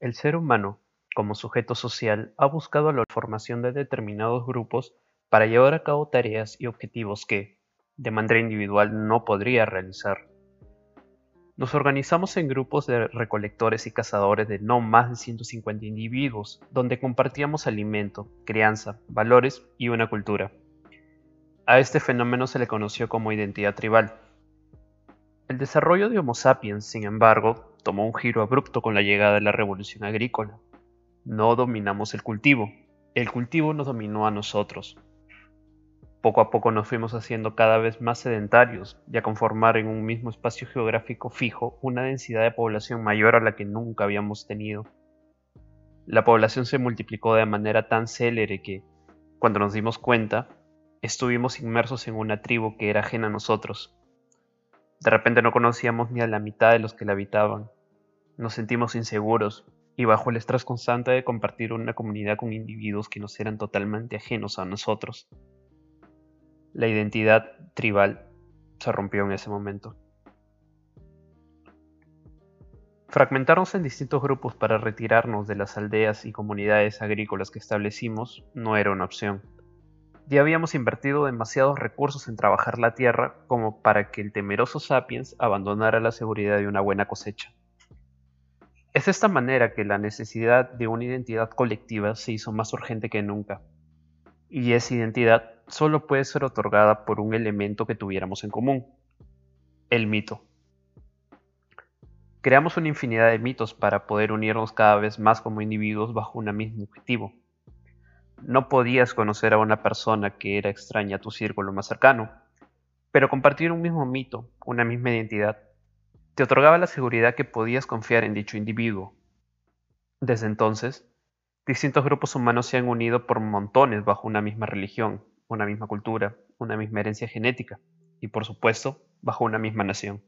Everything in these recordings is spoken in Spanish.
El ser humano, como sujeto social, ha buscado la formación de determinados grupos para llevar a cabo tareas y objetivos que, de manera individual, no podría realizar. Nos organizamos en grupos de recolectores y cazadores de no más de 150 individuos, donde compartíamos alimento, crianza, valores y una cultura. A este fenómeno se le conoció como identidad tribal. El desarrollo de Homo sapiens, sin embargo, tomó un giro abrupto con la llegada de la revolución agrícola. No dominamos el cultivo, el cultivo nos dominó a nosotros. Poco a poco nos fuimos haciendo cada vez más sedentarios y a conformar en un mismo espacio geográfico fijo una densidad de población mayor a la que nunca habíamos tenido. La población se multiplicó de manera tan célere que, cuando nos dimos cuenta, estuvimos inmersos en una tribu que era ajena a nosotros. De repente no conocíamos ni a la mitad de los que la habitaban. Nos sentimos inseguros y bajo el estrés constante de compartir una comunidad con individuos que nos eran totalmente ajenos a nosotros. La identidad tribal se rompió en ese momento. Fragmentarnos en distintos grupos para retirarnos de las aldeas y comunidades agrícolas que establecimos no era una opción. Ya habíamos invertido demasiados recursos en trabajar la tierra como para que el temeroso sapiens abandonara la seguridad de una buena cosecha. Es de esta manera que la necesidad de una identidad colectiva se hizo más urgente que nunca. Y esa identidad solo puede ser otorgada por un elemento que tuviéramos en común, el mito. Creamos una infinidad de mitos para poder unirnos cada vez más como individuos bajo un mismo objetivo. No podías conocer a una persona que era extraña a tu círculo más cercano, pero compartir un mismo mito, una misma identidad, te otorgaba la seguridad que podías confiar en dicho individuo. Desde entonces, distintos grupos humanos se han unido por montones bajo una misma religión, una misma cultura, una misma herencia genética y, por supuesto, bajo una misma nación.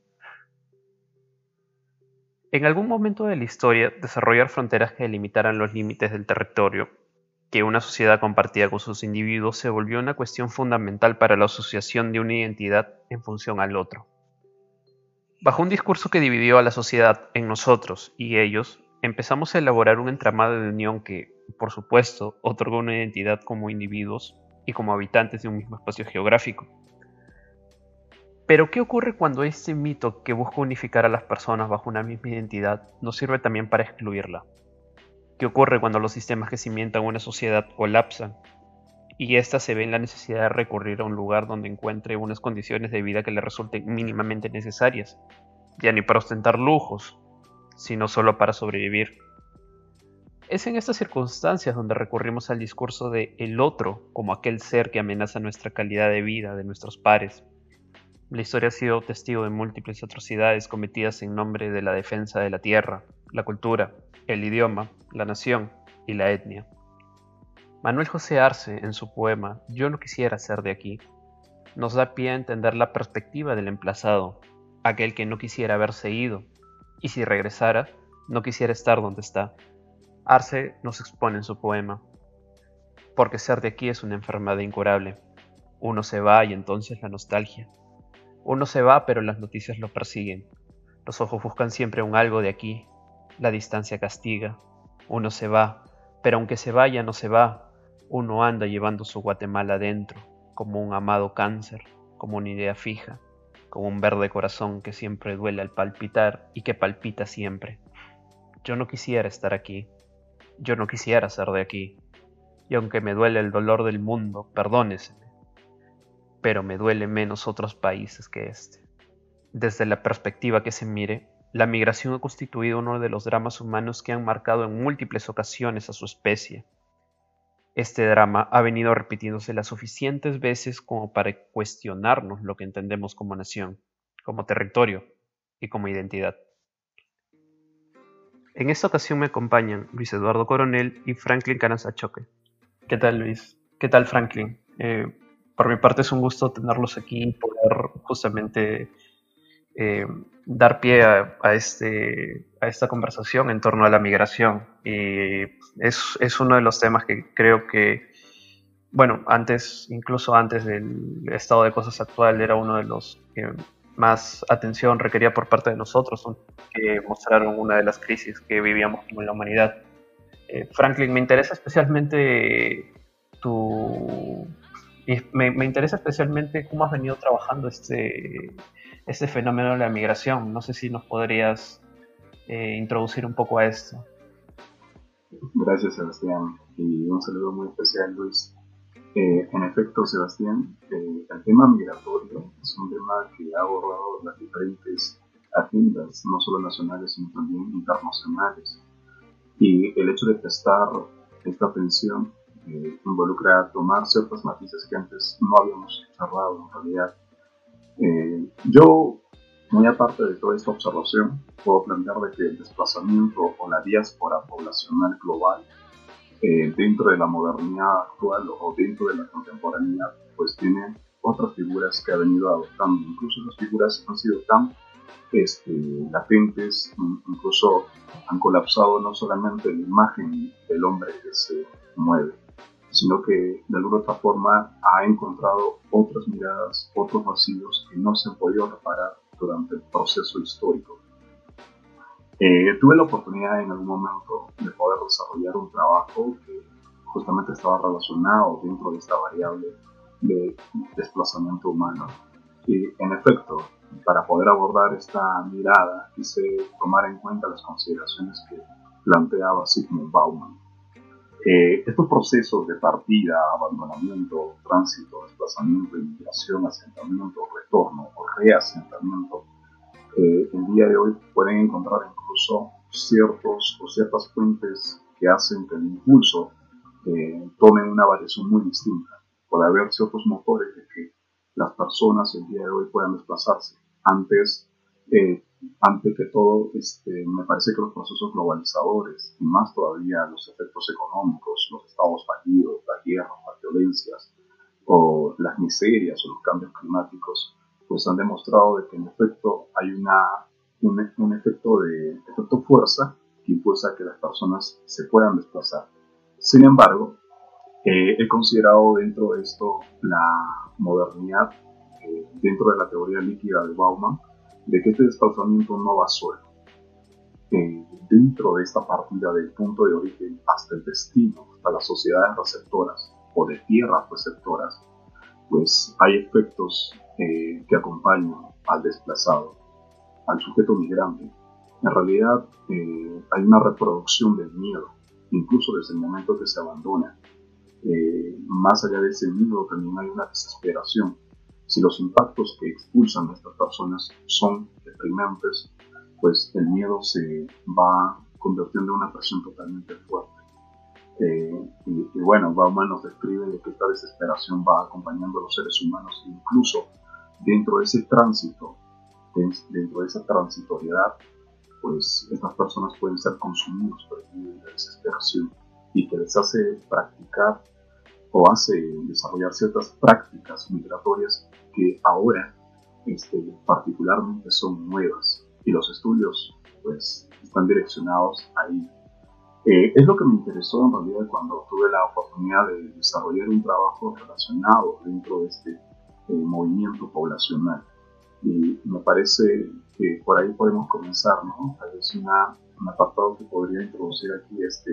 En algún momento de la historia, desarrollar fronteras que delimitaran los límites del territorio que una sociedad compartía con sus individuos se volvió una cuestión fundamental para la asociación de una identidad en función al otro. Bajo un discurso que dividió a la sociedad en nosotros y ellos, empezamos a elaborar un entramado de unión que, por supuesto, otorgó una identidad como individuos y como habitantes de un mismo espacio geográfico. Pero, ¿qué ocurre cuando este mito que busca unificar a las personas bajo una misma identidad no sirve también para excluirla? ¿Qué ocurre cuando los sistemas que cimientan una sociedad colapsan y ésta se ve en la necesidad de recurrir a un lugar donde encuentre unas condiciones de vida que le resulten mínimamente necesarias, ya ni para ostentar lujos, sino solo para sobrevivir. Es en estas circunstancias donde recurrimos al discurso de el otro como aquel ser que amenaza nuestra calidad de vida de nuestros pares. La historia ha sido testigo de múltiples atrocidades cometidas en nombre de la defensa de la tierra, la cultura, el idioma, la nación y la etnia. Manuel José Arce, en su poema Yo no quisiera ser de aquí, nos da pie a entender la perspectiva del emplazado, aquel que no quisiera haberse ido, y si regresara, no quisiera estar donde está. Arce nos expone en su poema, porque ser de aquí es una enfermedad incurable. Uno se va y entonces la nostalgia. Uno se va pero las noticias lo persiguen. Los ojos buscan siempre un algo de aquí. La distancia castiga. Uno se va, pero aunque se vaya no se va, uno anda llevando su Guatemala dentro, como un amado cáncer, como una idea fija, como un verde corazón que siempre duele al palpitar y que palpita siempre. Yo no quisiera estar aquí, yo no quisiera ser de aquí, y aunque me duele el dolor del mundo, perdóneseme, pero me duele menos otros países que este. Desde la perspectiva que se mire, la migración ha constituido uno de los dramas humanos que han marcado en múltiples ocasiones a su especie, este drama ha venido repitiéndose las suficientes veces como para cuestionarnos lo que entendemos como nación, como territorio y como identidad. En esta ocasión me acompañan Luis Eduardo Coronel y Franklin Canasachoque. ¿Qué tal Luis? ¿Qué tal Franklin? Eh, por mi parte es un gusto tenerlos aquí y poder justamente eh, dar pie a, este, a esta conversación en torno a la migración. Y es, es, uno de los temas que creo que, bueno, antes, incluso antes del estado de cosas actual, era uno de los que más atención requería por parte de nosotros, que mostraron una de las crisis que vivíamos como en la humanidad. Eh, Franklin, me interesa especialmente tu... Me, me, interesa especialmente cómo has venido trabajando este, este fenómeno de la migración. No sé si nos podrías eh, introducir un poco a esto. Gracias, Sebastián. Y un saludo muy especial, Luis. Eh, en efecto, Sebastián, eh, el tema migratorio es un tema que ha abordado las diferentes agendas, no solo nacionales, sino también internacionales. Y el hecho de prestar esta atención eh, involucra tomar ciertas matices que antes no habíamos observado en realidad. yo, muy aparte de toda esta observación, puedo plantear de que el desplazamiento o la diáspora poblacional global eh, dentro de la modernidad actual o dentro de la contemporaneidad, pues tiene otras figuras que ha venido adoptando. Incluso las figuras han sido tan este, latentes, incluso han colapsado no solamente la imagen del hombre que se mueve, sino que de alguna otra forma ha encontrado otras miradas, otros vacíos que no se han podido reparar durante el proceso histórico eh, tuve la oportunidad en algún momento de poder desarrollar un trabajo que justamente estaba relacionado dentro de esta variable de desplazamiento humano. Y en efecto, para poder abordar esta mirada, quise tomar en cuenta las consideraciones que planteaba Sigmund Bauman. Eh, estos procesos de partida, abandonamiento, tránsito, desplazamiento, inmigración, asentamiento, retorno o reasentamiento, eh, el día de hoy pueden encontrar incluso ciertos o ciertas fuentes que hacen que el impulso eh, tome una variación muy distinta. Puede haber ciertos motores de que las personas el día de hoy puedan desplazarse. Antes, antes que todo, este, me parece que los procesos globalizadores, y más todavía los efectos económicos, los estados fallidos, las guerras, las violencias, o las miserias o los cambios climáticos, pues han demostrado de que en efecto hay una, un, efecto de efecto fuerza que impulsa que las personas se puedan desplazar. Sin embargo, eh, he considerado dentro de esto la modernidad, eh, dentro de la teoría líquida de Bauman, de que este desplazamiento no va solo. Eh, dentro de esta partida del punto de origen hasta el destino, hasta las sociedades receptoras o de tierras receptoras, pues hay efectos eh, que acompañan al desplazado, al sujeto migrante. En realidad eh, hay una reproducción del miedo, incluso desde el momento que se abandona. Más allá de ese miedo también hay una desesperación. Si los impactos que expulsan a estas personas son deprimentes, pues el miedo se va convirtiendo en una presión totalmente fuerte. y, bueno, Bauman nos describe que esta desesperación va acompañando a los seres humanos, incluso dentro de ese tránsito, dentro de esa transitoriedad, pues estas personas pueden ser consumidos por el de desesperación y que les hace practicar o hace desarrollar ciertas prácticas migratorias que ahora este, particularmente son nuevas y los estudios pues están direccionados ahí. Eh, es lo que me interesó en realidad cuando tuve la oportunidad de desarrollar un trabajo relacionado dentro de este movimiento poblacional. Y me parece que por ahí podemos comenzar, ¿no? Tal vez una, un apartado que podría introducir aquí es que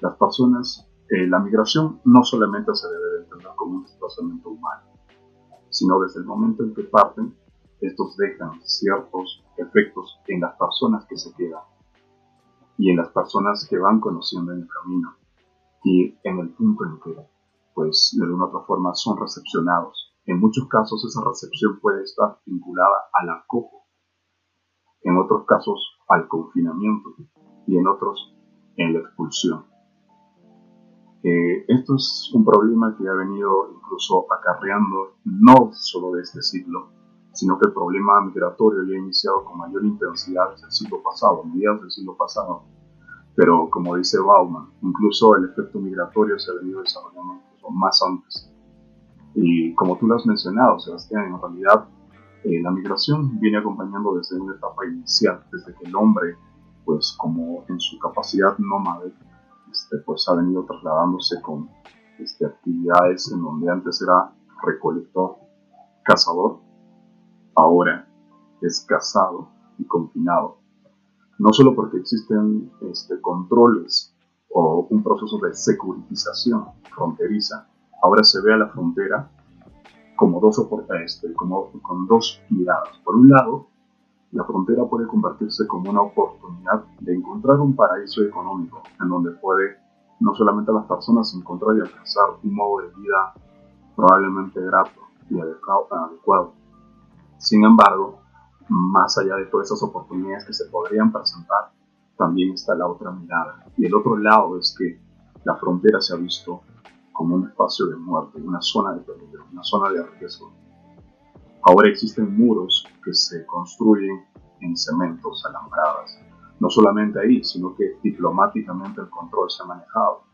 las personas, eh, la migración no solamente se debe entender como un desplazamiento humano, sino desde el momento en que parten, estos dejan ciertos efectos en las personas que se quedan y en las personas que van conociendo en el camino y en el punto en que, pues, de alguna otra forma son recepcionados en muchos casos esa recepción puede estar vinculada al acojo, en otros casos al confinamiento y en otros en la expulsión. Esto es un problema que ha venido incluso acarreando no solo de este siglo, sino que el problema migratorio ya ha iniciado con mayor intensidad desde el siglo pasado, mediados del siglo pasado. Pero como dice Bauman, incluso el efecto migratorio se ha venido desarrollando incluso más antes. Y como tú lo has mencionado, Sebastián, en realidad eh, la migración viene acompañando desde una etapa inicial, desde que el hombre, pues como en su capacidad nómade, este, pues ha venido trasladándose con este, actividades en donde antes era recolector, cazador, ahora es casado y confinado. No solo porque existen este, controles o un proceso de securitización fronteriza, ahora se ve a la frontera como dos, este, como, con dos miradas. Por un lado, la frontera puede convertirse como una oportunidad de encontrar un paraíso económico en donde puede no solamente las personas encontrar y alcanzar un modo de vida probablemente grato y adecuado. Sin embargo, más allá de todas esas oportunidades que se podrían presentar, también está la otra mirada. Y el otro lado es que la frontera se ha visto como un espacio de muerte, una zona de peligro, una zona de riesgo. Ahora existen muros que se construyen en cementos, alambradas. No solamente ahí, sino que diplomáticamente el control se ha manejado.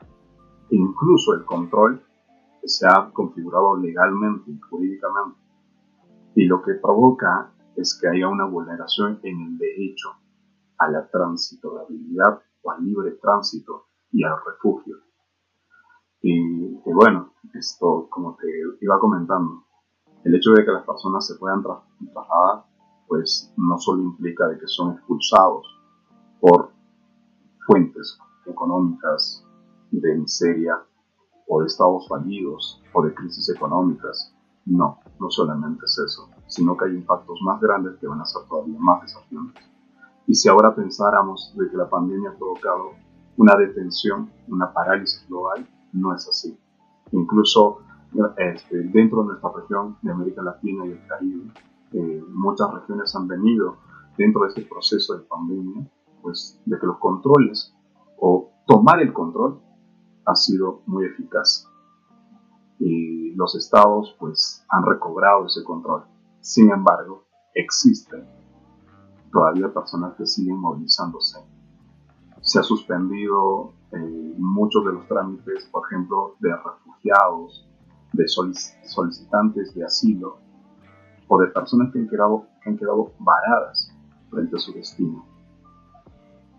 E incluso el control se ha configurado legalmente y jurídicamente. Y lo que provoca es que haya una vulneración en el derecho a la transitabilidad o al libre tránsito y al refugio. Y, bueno, esto, como te iba comentando, el hecho de que las personas se puedan trasladar, pues no solo implica de que son expulsados por fuentes económicas de miseria o de estados fallidos o de crisis económicas. No, no solamente es eso, sino que hay impactos más grandes que van a ser todavía más desafiantes. Y si ahora pensáramos de que la pandemia ha provocado una detención, una parálisis global, no es así. Incluso este, dentro de nuestra región de América Latina y el Caribe, eh, muchas regiones han venido dentro de este proceso de pandemia, pues de que los controles o tomar el control ha sido muy eficaz. Y los estados pues han recobrado ese control. Sin embargo, existen todavía personas que siguen movilizándose. Se ha suspendido eh, muchos de los trámites, por ejemplo, de refugiados, de solicitantes de asilo o de personas que han quedado, que han quedado varadas frente a su destino.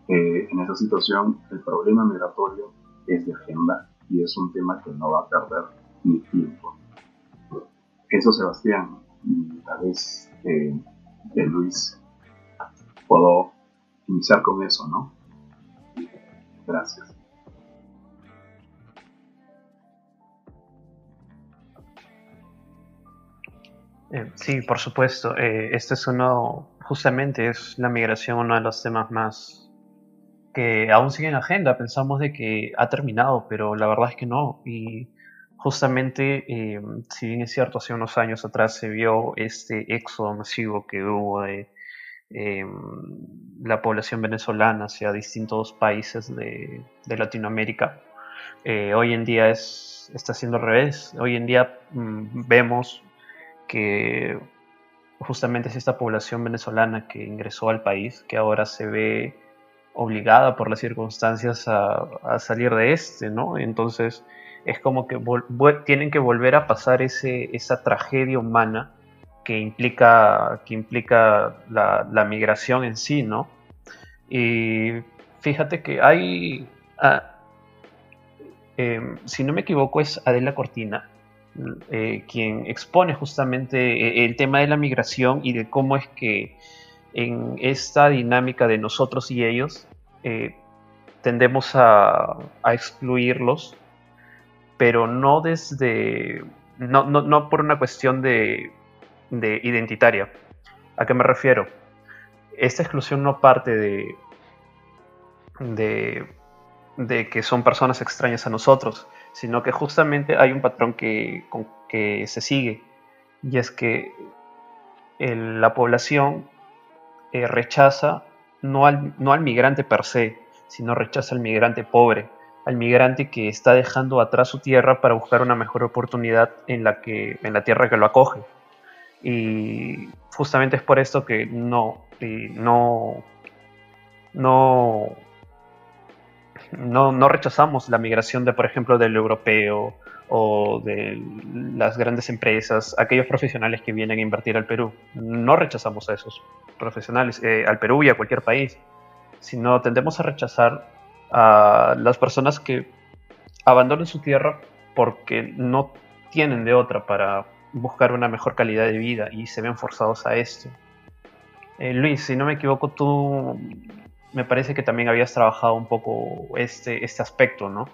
Eh, en esa situación, el problema migratorio es de agenda y es un tema que no va a perder ni tiempo. Eso, Sebastián, tal vez eh, Luis, puedo iniciar con eso, ¿no? Gracias. Eh, sí, por supuesto. Eh, este es uno, justamente es la migración uno de los temas más que aún sigue en agenda. Pensamos de que ha terminado, pero la verdad es que no. Y justamente, eh, si bien es cierto, hace unos años atrás se vio este éxodo masivo que hubo de la población venezolana hacia distintos países de, Latinoamérica. hoy en día es, está siendo al revés. Hoy en día mm, vemos que justamente es esta población venezolana que ingresó al país, que ahora se ve obligada por las circunstancias a, salir de este, ¿no? Entonces es como que tienen que volver a pasar ese, esa tragedia humana que implica, que implica la, migración en sí, ¿no? Y fíjate que hay, ah, em, si no me equivoco, es Adela Cortina, eh, quien expone justamente eh, el tema de la migración y de cómo es que en esta dinámica de nosotros y ellos eh, tendemos a, excluirlos, pero no desde, no, no, por una cuestión de, de, identitaria. ¿A qué me refiero? Esta exclusión no parte de, de, de que son personas extrañas a nosotros, sino que justamente hay un patrón que, que se sigue, y es que la población eh, rechaza no al, no al migrante per se, sino rechaza al migrante pobre, al migrante que está dejando atrás su tierra para buscar una mejor oportunidad en la, que, en la tierra que lo acoge. Y justamente es por esto que no, no, no no, rechazamos la migración de, por ejemplo, del europeo o de las grandes empresas, aquellos profesionales que vienen a invertir al Perú. No rechazamos a esos profesionales, eh, al Perú y a cualquier país, sino tendemos a rechazar a las personas que abandonan su tierra porque no tienen de otra para buscar una mejor calidad de vida y se ven forzados a esto. Eh, Luis, si no me equivoco, tú me parece que también habías trabajado un poco este, este aspecto, ¿no?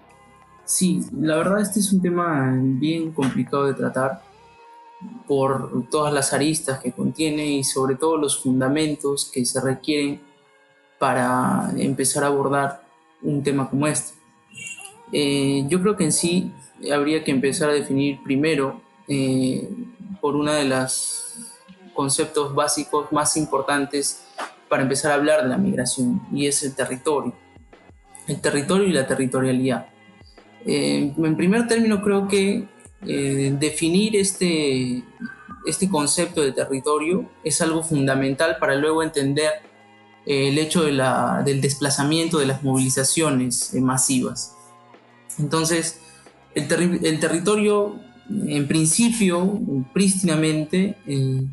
Sí, la verdad este es un tema bien complicado de tratar por todas las aristas que contiene y sobre todo los fundamentos que se requieren para empezar a abordar un tema como este. Eh, yo creo que en sí habría que empezar a definir primero eh, por una de los conceptos básicos más importantes para empezar a hablar de la migración y es el territorio. El territorio y la territorialidad. Eh, en primer término creo que definir este, este concepto de territorio es algo fundamental para luego entender el hecho de la, del desplazamiento de las movilizaciones masivas. Entonces, el, territorio, en principio, prístinamente, eh,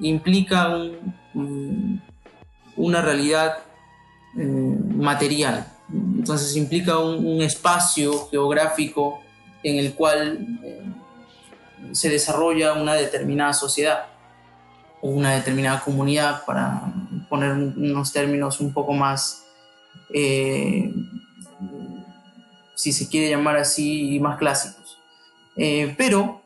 implica una realidad eh, material. Entonces, implica un, espacio geográfico en el cual eh, se desarrolla una determinada sociedad o una determinada comunidad, para poner unos términos un poco más si se quiere llamar así, más clásicos. Eh, pero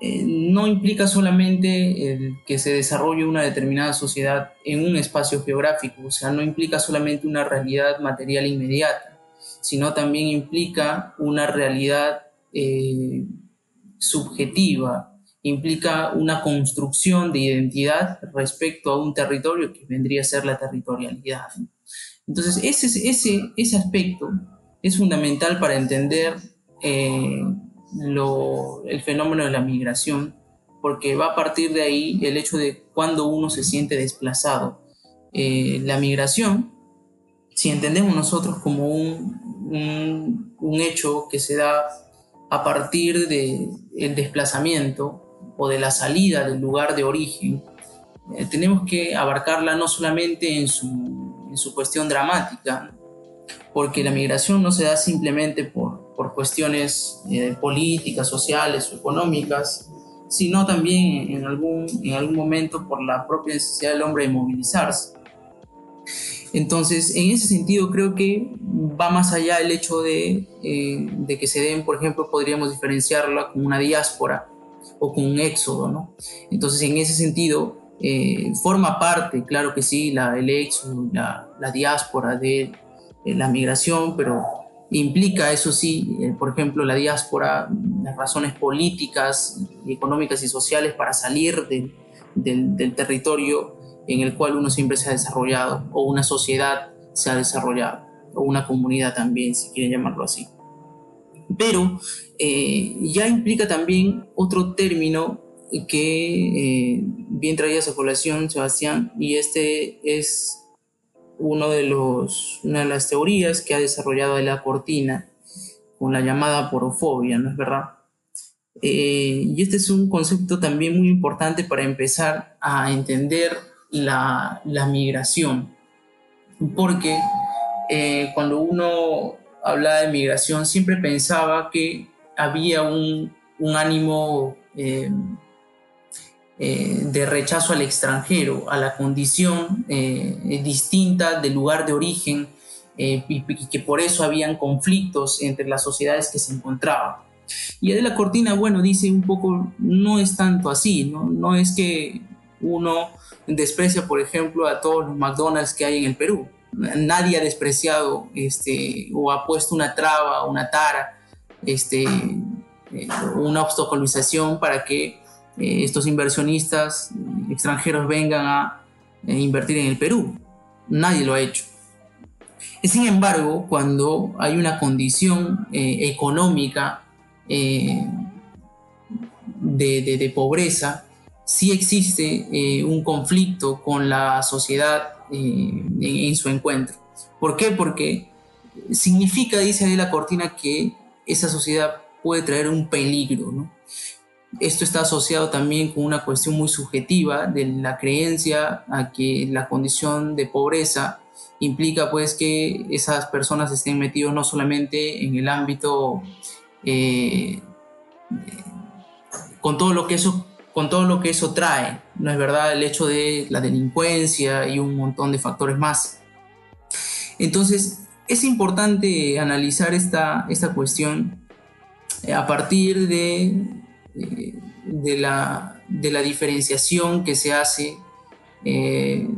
eh, no implica solamente que se desarrolle una determinada sociedad en un espacio geográfico, o sea, no implica solamente una realidad material inmediata, sino también implica una realidad eh, subjetiva, implica una construcción de identidad respecto a un territorio que vendría a ser la territorialidad. Entonces, ese, ese, ese aspecto es fundamental para entender eh, el fenómeno de la migración, porque va a partir de ahí el hecho de cuando uno se siente desplazado. Eh, la migración, si entendemos nosotros como un, un, hecho que se da a partir del el desplazamiento o de la salida del lugar de origen, eh, tenemos que abarcarla no solamente en su, en su cuestión dramática, porque la migración no se da simplemente por, por cuestiones eh, políticas, sociales o económicas, sino también en algún, en algún momento por la propia necesidad del hombre de movilizarse. Entonces, en ese sentido, creo que va más allá el hecho de, eh, de que se den, por ejemplo, podríamos diferenciarla con una diáspora o con un éxodo, ¿no? Entonces, en ese sentido, eh, forma parte, claro que sí, la, el éxodo, la, la diáspora de eh, la migración, pero implica, eso sí, eh, por ejemplo, la diáspora, las razones políticas, económicas y sociales para salir del, territorio en el cual uno siempre se ha desarrollado, o una sociedad se ha desarrollado, o una comunidad también, si quieren llamarlo así. Pero eh, ya implica también otro término que bien traía su población, Sebastián, y este es uno de los, una de las teorías que ha desarrollado la Cortina con la llamada porofobia, ¿no es verdad? Eh, y este es un concepto también muy importante para empezar a entender la, la migración, porque eh, cuando uno hablaba de migración siempre pensaba que había un, un ánimo eh, eh, de rechazo al extranjero, a la condición eh, distinta del lugar de origen eh, y, que por eso habían conflictos entre las sociedades que se encontraban. Y de la Cortina, bueno, dice un poco, no es tanto así, ¿no? no es que uno desprecia, por ejemplo, a todos los McDonald's que hay en el Perú. Nadie ha despreciado este, o ha puesto una traba, una tara, este, una obstaculización para que eh, estos inversionistas extranjeros vengan a eh, invertir en el Perú. Nadie lo ha hecho. Sin embargo, cuando hay una condición eh, económica de, pobreza, sí existe un conflicto con la sociedad en, su encuentro. ¿Por qué? Porque significa, dice Adela Cortina, que esa sociedad puede traer un peligro, ¿no? Esto está asociado también con una cuestión muy subjetiva de la creencia a que la condición de pobreza implica pues que esas personas estén metidos no solamente en el ámbito eh, con todo lo que eso con todo lo que eso trae, ¿no es verdad? El hecho de la delincuencia y un montón de factores más. Entonces, es importante analizar esta, esta cuestión a partir de, eh, de, la, de, la, diferenciación que se hace eh,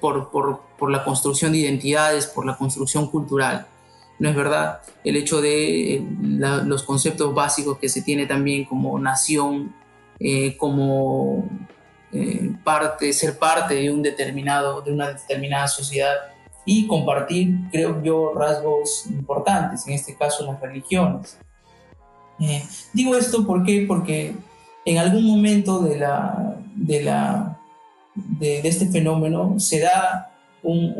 por, por, la construcción de identidades, por la construcción cultural. ¿No es verdad? El hecho de los conceptos básicos que se tiene también como nación, como parte, ser parte de, un determinado, de una determinada sociedad y compartir, creo yo, rasgos importantes, en este caso las religiones. Eh, digo esto ¿por porque en algún momento de, la, de, la, de, este fenómeno se da un,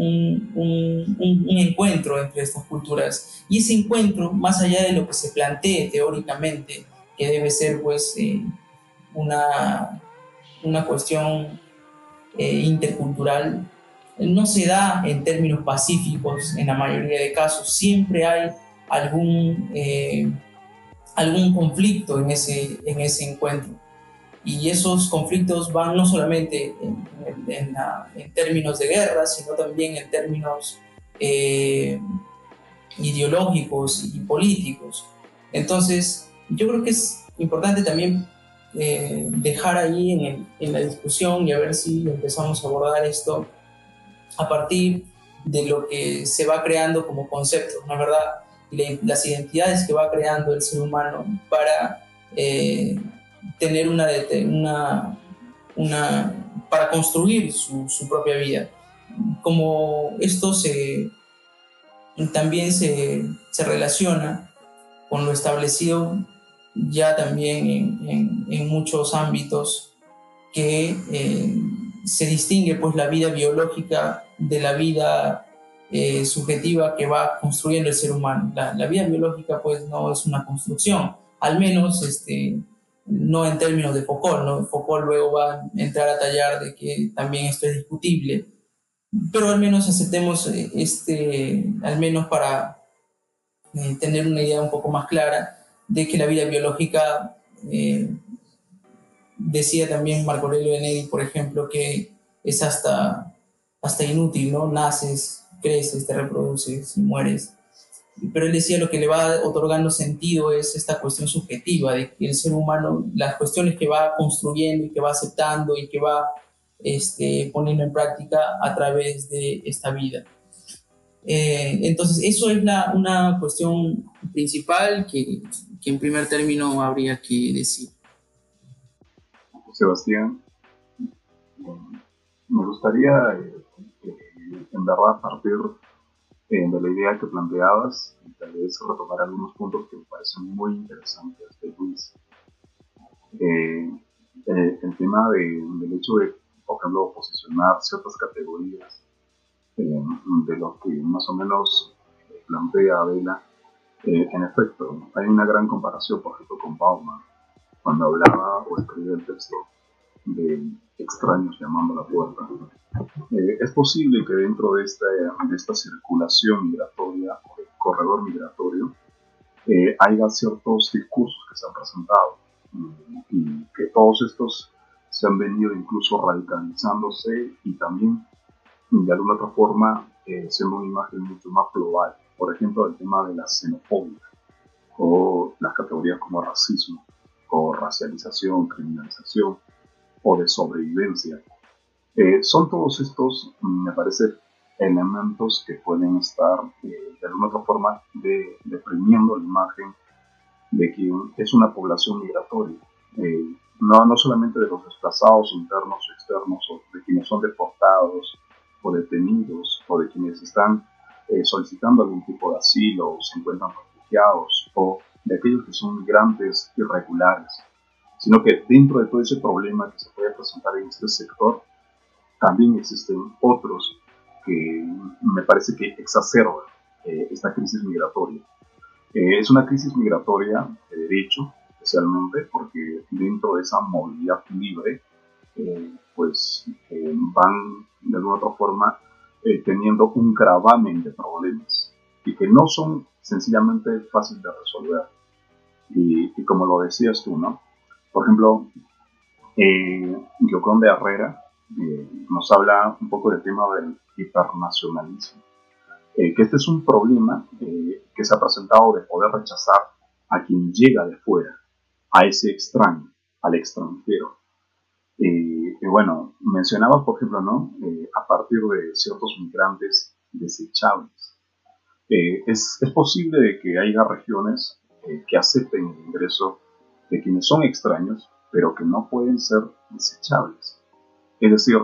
un, un, encuentro entre estas culturas. Y ese encuentro, más allá de lo que se plantee teóricamente, que debe ser pues eh, una, una cuestión eh, intercultural, no se da en términos pacíficos en la mayoría de casos, siempre hay algún, eh, algún conflicto en ese, en ese encuentro. Y esos conflictos van no solamente en, términos de guerra, sino también en términos eh, ideológicos y políticos. Entonces, yo creo que es importante también eh, dejar ahí en, en la discusión y a ver si empezamos a abordar esto a partir de lo que se va creando como concepto, ¿no es verdad? Las identidades que va creando el ser humano para eh, tener una, una, una, para construir su, propia vida. Como esto se, también se, se relaciona con lo establecido ya también en, en, en muchos ámbitos que eh, se distingue pues la vida biológica de la vida eh, subjetiva que va construyendo el ser humano. La, vida biológica pues no es una construcción, al menos este, no en términos de Foucault, ¿no? Foucault luego va a entrar a tallar de que también esto es discutible, pero al menos aceptemos eh, este, al menos para eh, tener una idea un poco más clara de que la vida biológica decía también Marco Aurelio Nedi, por ejemplo, que es hasta, hasta inútil, ¿no? Naces, creces, te reproduces y mueres. Pero él decía lo que le va otorgando sentido es esta cuestión subjetiva, de que el ser humano, las cuestiones que va construyendo y que va aceptando y que va este, poniendo en práctica a través de esta vida. Eh, entonces, eso es la, una cuestión principal que, que en primer término habría que decir. Sebastián, me gustaría eh, en verdad partir eh, de la idea que planteabas y tal vez retomar algunos puntos que me parecen muy interesantes de Luis. Eh, el tema del hecho de, por ejemplo, posicionar ciertas categorías de lo que más o menos plantea Vela. en efecto, hay una gran comparación, por ejemplo, con Bauman, cuando hablaba o escribía el texto de extraños llamando a la puerta. Eh, es posible que dentro de esta, circulación migratoria o de corredor migratorio eh, haya ciertos discursos que se han presentado y que todos estos se han venido incluso radicalizándose y también de alguna otra forma eh, siendo una imagen mucho más global. Por ejemplo, el tema de la xenofobia o las categorías como racismo o racialización, criminalización o de sobrevivencia. Eh, son todos estos, me parece, elementos que pueden estar eh, de alguna otra forma de, deprimiendo la imagen de quien es una población migratoria. Eh, no, no solamente de los desplazados internos o externos, o de quienes son deportados o detenidos, o de quienes están solicitando algún tipo de asilo o se encuentran refugiados, o de aquellos que son migrantes irregulares, sino que dentro de todo ese problema que se puede presentar en este sector, también existen otros que me parece que exacerban eh, esta crisis migratoria. Eh, es una crisis migratoria de derecho, especialmente porque dentro de esa movilidad libre, eh, pues van de alguna otra forma teniendo un gravamen de problemas y que no son sencillamente fáciles de resolver. Y, como lo decías tú, ¿no? Por ejemplo, Eh, de Herrera eh, nos habla un poco del tema del hipernacionalismo, eh, que este es un problema eh, que se ha presentado de poder rechazar a quien llega de fuera, a ese extraño, al extranjero. y bueno, mencionaba, por ejemplo, ¿no? a partir de ciertos migrantes desechables. Es, es, posible que haya regiones que acepten el ingreso de quienes son extraños, pero que no pueden ser desechables. Es decir,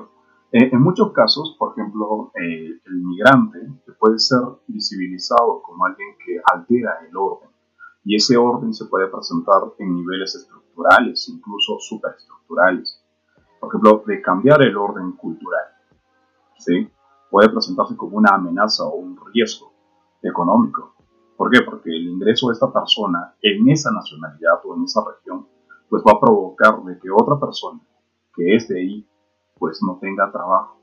eh, en muchos casos, por ejemplo, eh, el migrante puede ser visibilizado como alguien que altera el orden y ese orden se puede presentar en niveles estructurales, incluso superestructurales. Por ejemplo, de cambiar el orden cultural. ¿sí? Puede presentarse como una amenaza o un riesgo económico. ¿Por qué? Porque el ingreso de esta persona en esa nacionalidad o en esa región pues va a provocar de que otra persona que es de ahí pues no tenga trabajo.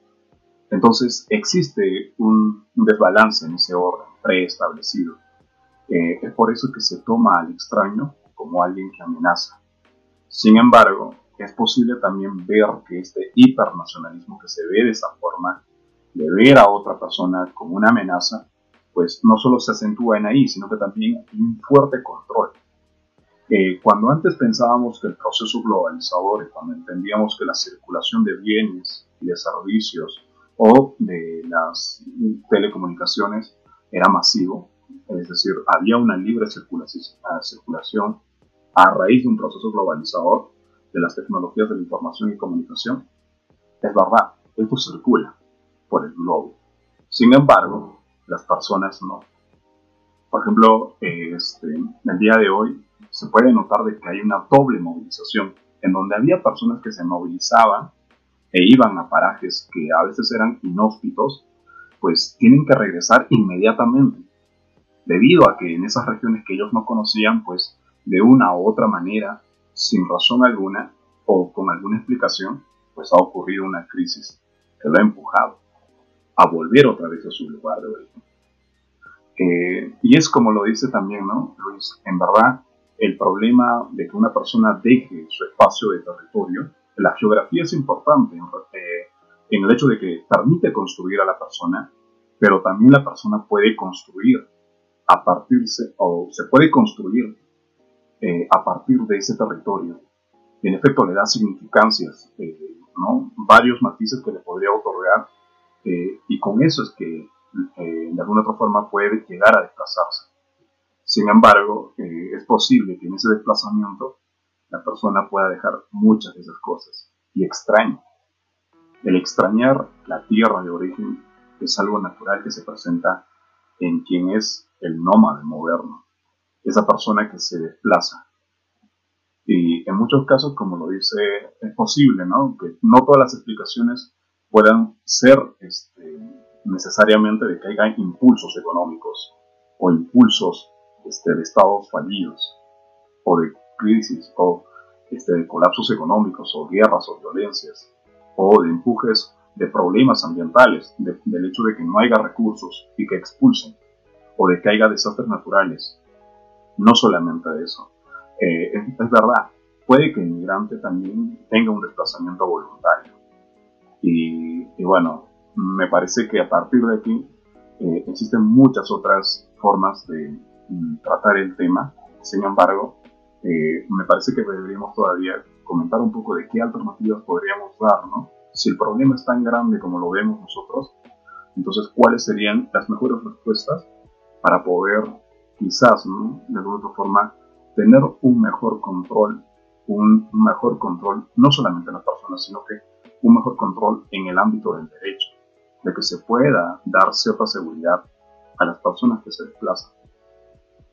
Entonces existe un, desbalance en ese orden preestablecido. Eh, es por eso que se toma al extraño como alguien que amenaza. Sin embargo, es posible también ver que este hipernacionalismo que se ve de esa forma, de ver a otra persona como una amenaza, pues no solo se acentúa en ahí, sino que también hay un fuerte control. Eh, cuando antes pensábamos que el proceso globalizador cuando entendíamos que la circulación de bienes y de servicios o de las telecomunicaciones era masivo, es decir, había una libre circulación a raíz de un proceso globalizador de las tecnologías de la información y comunicación, es verdad, esto circula por el globo. Sin embargo, las personas no. Por ejemplo, este, el día de hoy se puede notar de que hay una doble movilización, en donde había personas que se movilizaban e iban a parajes que a veces eran inhóspitos, pues tienen que regresar inmediatamente, debido a que en esas regiones que ellos no conocían, pues de una u otra manera, sin razón alguna o con alguna explicación, pues ha ocurrido una crisis que lo ha empujado a volver otra vez a su lugar de origen. Eh, y es como lo dice también, ¿no, Luis? En verdad, el problema de que una persona deje su espacio de territorio, la geografía es importante eh, en, el hecho de que permite construir a la persona, pero también la persona puede construir a partir, o se puede construir eh, a partir de ese territorio. En efecto, le da significancias, eh, ¿no? varios matices que le podría otorgar, y con eso es que de alguna otra forma puede llegar a desplazarse. Sin embargo, eh, es posible que en ese desplazamiento la persona pueda dejar muchas de esas cosas y extrañe. El extrañar la tierra de origen es algo natural que se presenta en quien es el nómade moderno, esa persona que se desplaza. Y en muchos casos, como lo dice, es posible, ¿no? Que no todas las explicaciones puedan ser este, necesariamente de que haya impulsos económicos o impulsos este, de estados fallidos o de crisis o este, de colapsos económicos o guerras o violencias o de empujes de problemas ambientales, del hecho de que no haya recursos y que expulsen o de que haya desastres naturales. No solamente eso. Eh, es, verdad, puede que el inmigrante también tenga un desplazamiento voluntario. Y, bueno, me parece que a partir de aquí eh, existen muchas otras formas de, tratar el tema. Sin embargo, eh, me parece que deberíamos todavía comentar un poco de qué alternativas podríamos dar, ¿no? Si el problema es tan grande como lo vemos nosotros, entonces cuáles serían las mejores respuestas para poder quizás, ¿no? De alguna otra forma, tener un mejor control, un mejor control, no solamente en las personas, sino que un mejor control en el ámbito del derecho, de que se pueda dar cierta seguridad a las personas que se desplazan.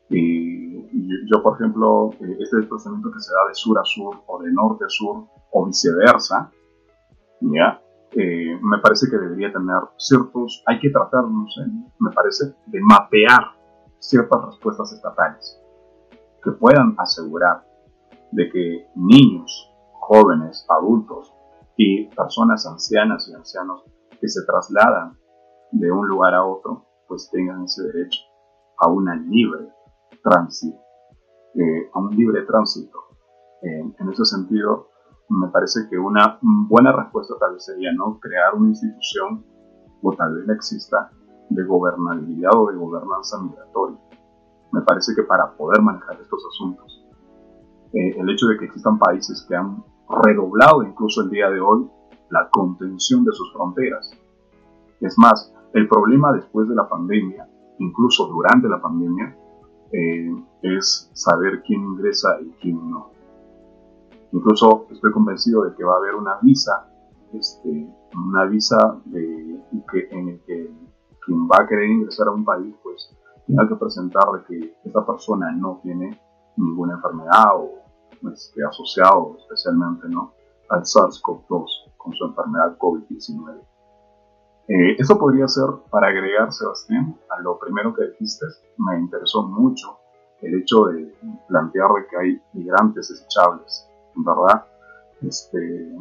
Y yo, por ejemplo, eh, este desplazamiento que se da de sur a sur o de norte a sur o viceversa, ¿ya? Eh, me parece que debería tener ciertos, hay que tratar, no sé, me parece, de mapear ciertas respuestas estatales que puedan asegurar de que niños, jóvenes, adultos y personas ancianas y ancianos que se trasladan de un lugar a otro, pues tengan ese derecho a una libre tránsito, eh, a un libre tránsito. en ese sentido, me parece que una buena respuesta tal vez sería no crear una institución, o tal vez exista, de gobernabilidad o de gobernanza migratoria. Me parece que para poder manejar estos asuntos, eh, el hecho de que existan países que han redoblado incluso el día de hoy la contención de sus fronteras. Es más, el problema después de la pandemia, incluso durante la pandemia, eh, es saber quién ingresa y quién no. Incluso estoy convencido de que va a haber una visa, este, una visa de, que, en el que quien va a querer ingresar a un país, pues tenga que presentar que esa persona no tiene ninguna enfermedad o esté asociado especialmente ¿no? al SARS-CoV-2 con su enfermedad COVID-19. Eh, eso podría ser, para agregar, Sebastián, a lo primero que dijiste, me interesó mucho el hecho de plantear de que hay migrantes desechables, ¿verdad? Este,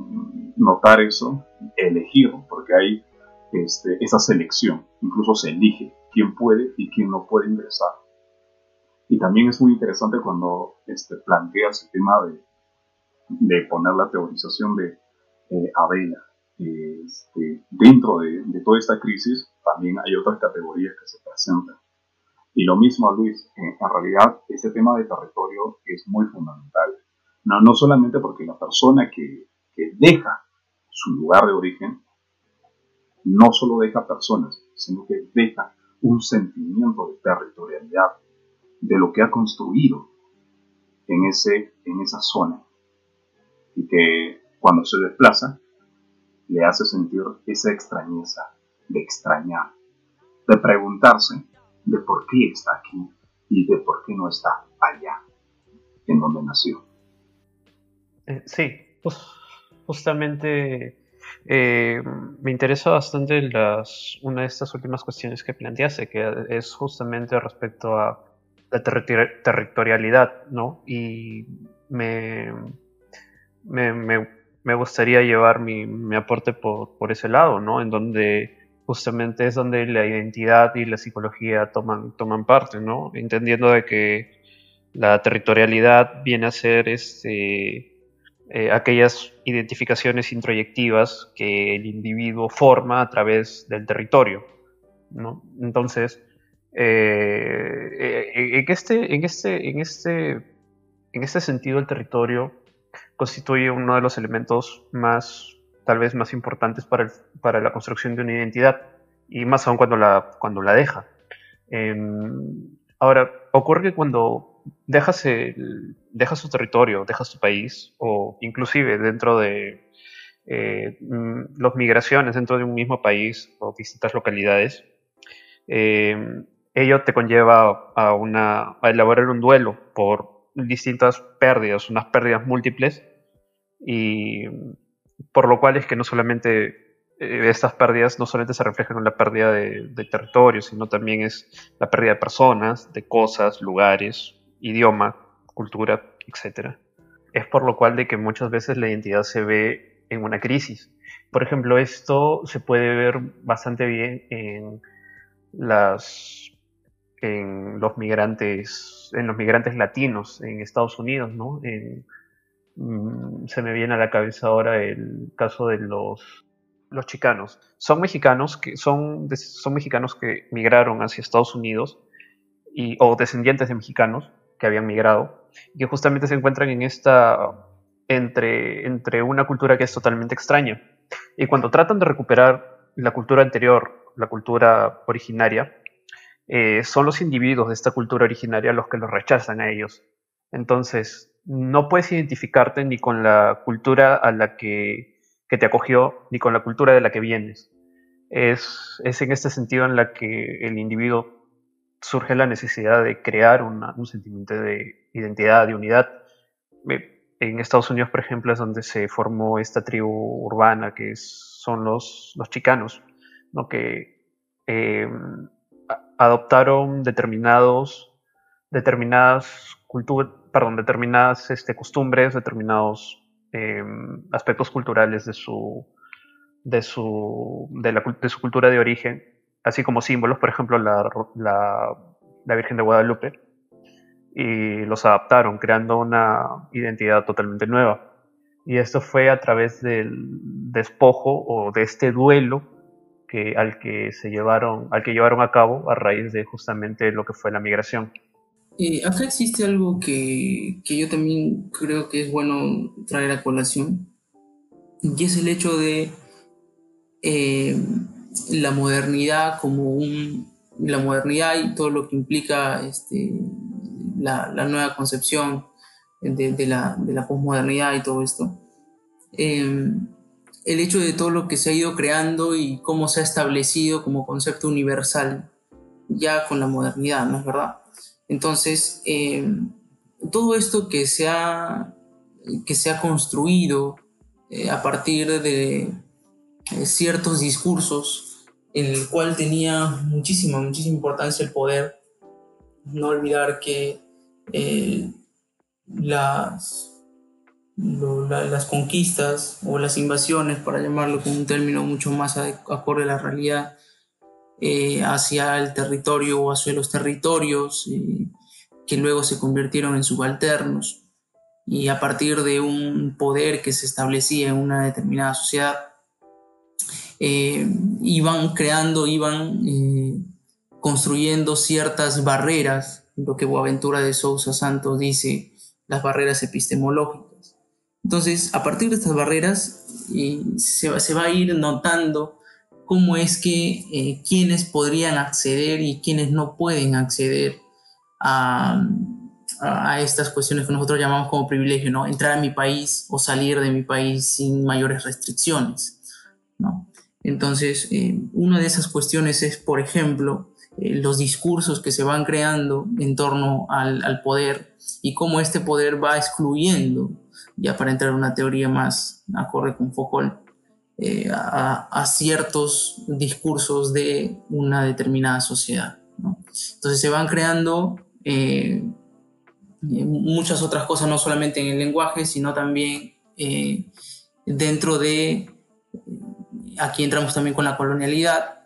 notar eso, elegir, porque hay este, esa selección, incluso se elige quién puede y quién no puede ingresar. Y también es muy interesante cuando este, planteas el tema de, de poner la teorización de eh, Abela. Este, dentro de, de, toda esta crisis también hay otras categorías que se presentan. Y lo mismo, Luis, en realidad ese tema de territorio es muy fundamental. No, no solamente porque la persona que, que deja su lugar de origen no solo deja personas, sino que deja un sentimiento de territorialidad, de lo que ha construido en, ese, en esa zona. Y que cuando se desplaza, le hace sentir esa extrañeza, de extrañar, de preguntarse de por qué está aquí y de por qué no está allá, en donde nació. Eh, sí, pues justamente eh, me interesa bastante las, una de estas últimas cuestiones que planteaste, que es justamente respecto a la territorialidad, ¿no? Y me, me, gustaría llevar mi, mi aporte por, por, ese lado, ¿no? En donde justamente es donde la identidad y la psicología toman, toman parte, ¿no? Entendiendo de que la territorialidad viene a ser este eh, aquellas identificaciones introyectivas que el individuo forma a través del territorio. ¿no? Entonces, eh, eh, en, este, en, este, en, este, en este sentido, el territorio constituye uno de los elementos más, tal vez más importantes para, para la construcción de una identidad, y más aún cuando la, cuando la deja. Em, ahora, ocurre que cuando dejas, el, dejas tu territorio, dejas tu país, o inclusive dentro de eh, mm, las migraciones dentro de un mismo país o distintas localidades, eh, ello te conlleva a, una, a elaborar un duelo por distintas pérdidas, unas pérdidas múltiples, y por lo cual es que no solamente eh, estas pérdidas no solamente se reflejan en la pérdida de, de, territorio, sino también es la pérdida de personas, de cosas, lugares, idioma, cultura, etc. Es por lo cual de que muchas veces la identidad se ve en una crisis. Por ejemplo, esto se puede ver bastante bien en las en los migrantes en los migrantes latinos en Estados Unidos, ¿no? Mm, se me viene a la cabeza ahora el caso de los los chicanos. Son mexicanos que son, son mexicanos que migraron hacia Estados Unidos y, o descendientes de mexicanos que habían migrado y que justamente se encuentran en esta entre, entre una cultura que es totalmente extraña. Y cuando tratan de recuperar la cultura anterior, la cultura originaria, eh, son los individuos de esta cultura originaria los que los rechazan a ellos. Entonces, no puedes identificarte ni con la cultura a la que, que te acogió, ni con la cultura de la que vienes. Es, es en este sentido en la que el individuo surge la necesidad de crear un sentimiento de identidad, de unidad. En Estados Unidos, por ejemplo, es donde se formó esta tribu urbana que son los, los chicanos, ¿no? que em, adoptaron determinados, determinadas culturas, perdón, determinadas este, costumbres, determinados em, aspectos culturales de su, de su, de, la, su cultura de origen así como símbolos, por ejemplo, la, la, Virgen de Guadalupe, y los adaptaron, creando una identidad totalmente nueva. Y esto fue a través del despojo o de este duelo que, al que se llevaron, al que llevaron a cabo a raíz de justamente lo que fue la migración. Eh, acá existe algo que, que, yo también creo que es bueno traer a colación, y es el hecho de eh, la modernidad como un, la modernidad y todo lo que implica este, la, la nueva concepción de, de, la, de la posmodernidad y todo esto. Eh, el hecho de todo lo que se ha ido creando y cómo se ha establecido como concepto universal ya con la modernidad, ¿no es verdad? Entonces, eh, todo esto que se ha, que se ha construido eh, a partir de ciertos discursos en el cual tenía muchísima, muchísima importancia el poder, no olvidar que las, las conquistas o las invasiones, para llamarlo con un término mucho más acorde a la realidad, eh, hacia el territorio o hacia los territorios eh, que luego se convirtieron en subalternos y a partir de un poder que se establecía en una determinada sociedad, eh, iban creando, iban construyendo ciertas barreras, lo que Boaventura de Sousa Santos dice, las barreras epistemológicas. Entonces, a partir de estas barreras, se, va, se, va, a ir notando cómo es que eh, quienes podrían acceder y quienes no pueden acceder a, a, estas cuestiones que nosotros llamamos como privilegio, ¿no? Entrar a mi país o salir de mi país sin mayores restricciones, ¿no? Entonces, eh, una de esas cuestiones es, por ejemplo, eh, los discursos que se van creando en torno al, al poder y cómo este poder va excluyendo, ya para entrar en una teoría más acorde con Foucault, eh, a, ciertos discursos de una determinada sociedad. Entonces se van creando eh, muchas otras cosas, no solamente en el lenguaje, sino también eh, dentro de, aquí entramos también con la colonialidad,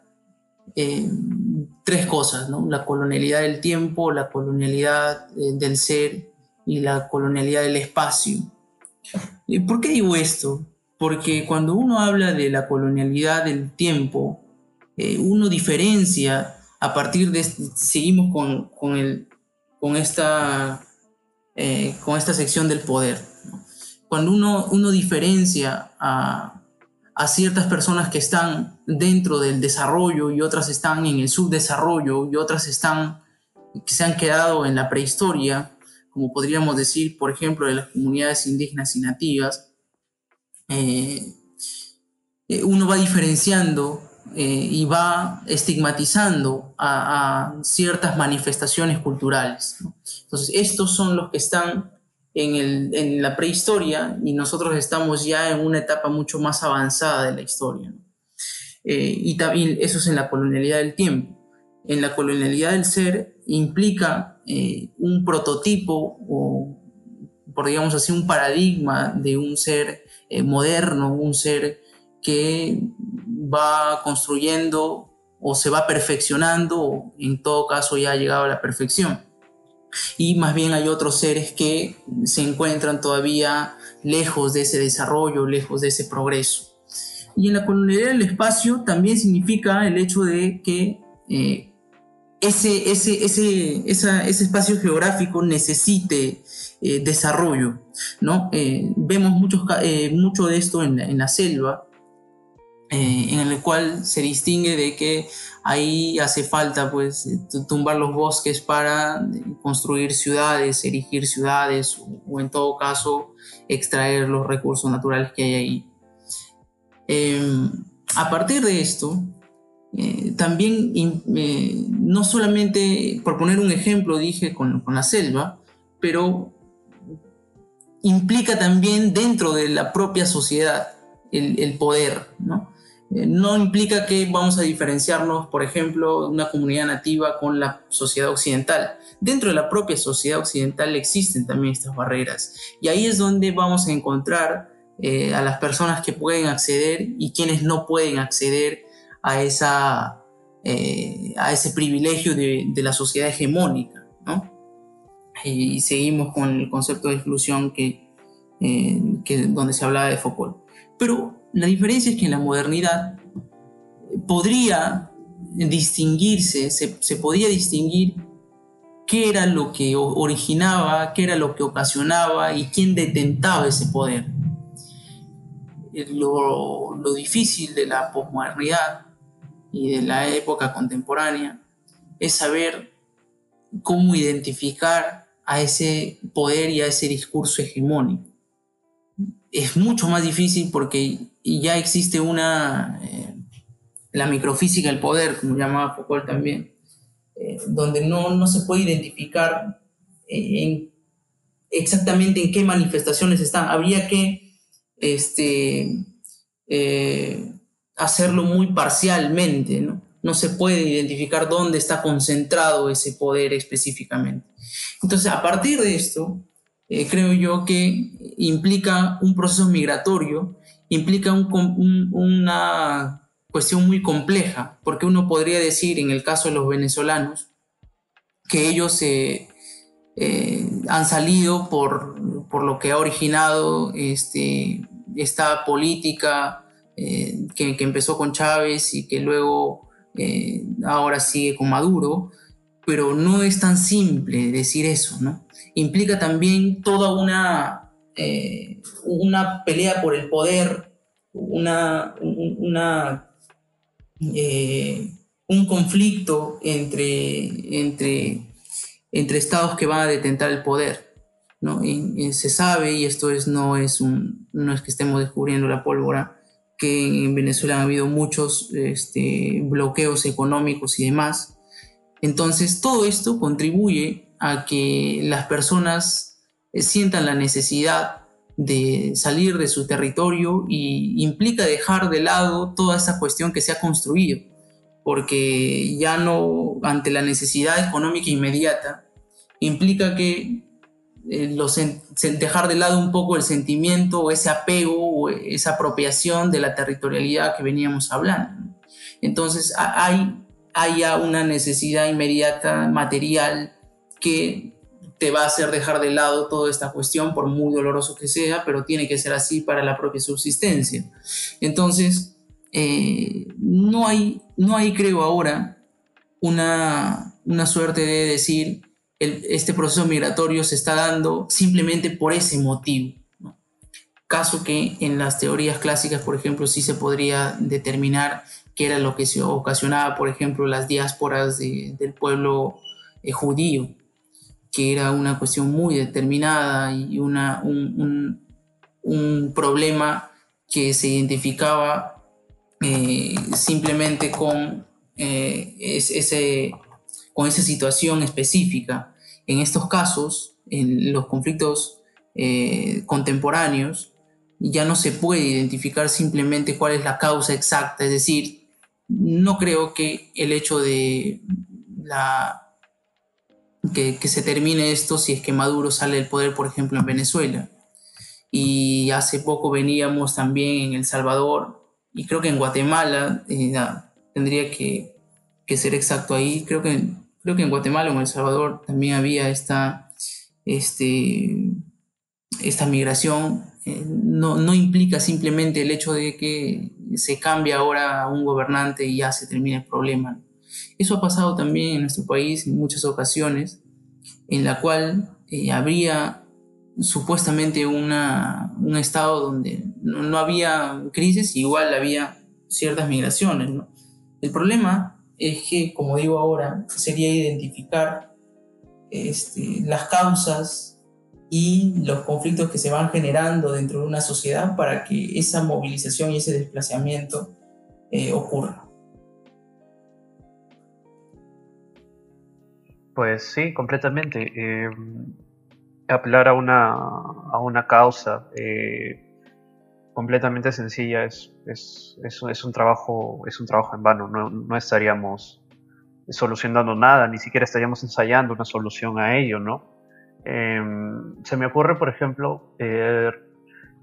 tres cosas, ¿no? La colonialidad del tiempo, la colonialidad eh, del ser y la colonialidad del espacio. ¿Y ¿Por qué digo esto? Porque cuando uno habla de la colonialidad del tiempo, eh, uno diferencia a partir de, seguimos con, con, el, con, esta, eh, con esta sección del poder. Cuando uno, uno diferencia a, a ciertas personas que están dentro del desarrollo y otras están en el subdesarrollo y otras están que se han quedado en la prehistoria, como podríamos decir, por ejemplo, de las comunidades indígenas y nativas, eh, eh, uno va diferenciando eh, y va estigmatizando a, ciertas manifestaciones culturales. Entonces, estos son los que están en, la prehistoria y nosotros estamos ya en una etapa mucho más avanzada de la historia. Y también eso es en la colonialidad del tiempo. En la colonialidad del ser implica eh, un prototipo o, por digamos así, un paradigma de un ser eh, moderno, un ser que va construyendo o se va perfeccionando, o en todo caso ya ha llegado a la perfección y más bien hay otros seres que se encuentran todavía lejos de ese desarrollo, lejos de ese progreso. Y en la colonialidad del espacio también significa el hecho de que eh, ese, ese, ese, ese, espacio geográfico necesite eh, desarrollo. ¿no? Eh, vemos muchos, mucho de esto en, en la selva, en el cual se distingue de que ahí hace falta pues eh, tumbar los bosques para eh, construir ciudades, erigir ciudades o, en todo caso extraer los recursos naturales que hay ahí. Em, a partir de esto, eh, también no solamente, por poner un ejemplo, dije con, con la selva, pero implica también dentro de la propia sociedad el, poder, ¿no? Eh, no implica que vamos a diferenciarnos, por ejemplo, una comunidad nativa con la sociedad occidental. Dentro de la propia sociedad occidental existen también estas barreras y ahí es donde vamos a encontrar eh, a las personas que pueden acceder y quienes no pueden acceder a, esa, eh, a ese privilegio de, la sociedad hegemónica. Y seguimos con el concepto de exclusión que, que, donde se hablaba de Foucault. Pero la diferencia es que en la modernidad podría distinguirse, se, se podía distinguir qué era lo que originaba, qué era lo que ocasionaba y quién detentaba ese poder. Lo, lo, difícil de la posmodernidad y de la época contemporánea es saber cómo identificar a ese poder y a ese discurso hegemónico. Es mucho más difícil porque ya existe una, eh, la microfísica del poder, como llamaba Foucault también, eh, donde no, no, se puede identificar eh, exactamente en qué manifestaciones están. Habría que este, eh, hacerlo muy parcialmente, ¿no? No se puede identificar dónde está concentrado ese poder específicamente. Entonces, a partir de esto, creo yo que implica un proceso migratorio, implica un, una cuestión muy compleja, porque uno podría decir, en el caso de los venezolanos, que ellos eh, han salido por, lo que ha originado este, esta política eh, que, empezó con Chávez y que luego eh, ahora sigue con Maduro, pero no es tan simple decir eso, ¿no? Implica también toda una, una pelea por el poder, una, eh, un conflicto entre, entre, entre estados que van a detentar el poder. ¿no? se sabe, y esto es, no, es un, no es que estemos descubriendo la pólvora, que en Venezuela ha habido muchos este, bloqueos económicos y demás. Entonces, todo esto contribuye a que las personas eh, sientan la necesidad de salir de su territorio y implica dejar de lado toda esa cuestión que se ha construido, porque ya no, ante la necesidad económica inmediata, implica que eh, dejar de lado un poco el sentimiento o ese apego o esa apropiación de la territorialidad que veníamos hablando. Entonces hay, hay una necesidad inmediata material que te va a hacer dejar de lado toda esta cuestión, por muy doloroso que sea, pero tiene que ser así para la propia subsistencia. Entonces, eh, no, hay, no hay, creo ahora, una, una suerte de decir, este proceso migratorio se está dando simplemente por ese motivo. Caso que en las teorías clásicas, por ejemplo, sí se podría determinar qué era lo que se ocasionaba, por ejemplo, las diásporas del pueblo eh, judío que era una cuestión muy determinada y una, un, problema que se identificaba eh, simplemente con, eh, ese, con esa situación específica. En estos casos, en los conflictos eh, contemporáneos, ya no se puede identificar simplemente cuál es la causa exacta, es decir, no creo que el hecho de la que, se termine esto si es que Maduro sale del poder, por ejemplo, en Venezuela. Y hace poco veníamos también en El Salvador y creo que en Guatemala, eh, tendría que, ser exacto ahí, creo que, creo que en Guatemala o en El Salvador también había esta, este, esta migración. Eh, no, no implica simplemente el hecho de que se cambie ahora un gobernante y ya se termina el problema. Eso ha pasado también en nuestro país en muchas ocasiones, en la cual eh, habría supuestamente una, un estado donde no, había crisis, igual había ciertas migraciones. El problema es que, como digo ahora, sería identificar este, las causas y los conflictos que se van generando dentro de una sociedad para que esa movilización y ese desplazamiento eh, ocurra. Pues sí, completamente. Eh, apelar a una, a una causa eh, completamente sencilla es, es, es, un trabajo, es un trabajo en vano. No, no, estaríamos solucionando nada, ni siquiera estaríamos ensayando una solución a ello, ¿no? Em, se me ocurre, por ejemplo, eh,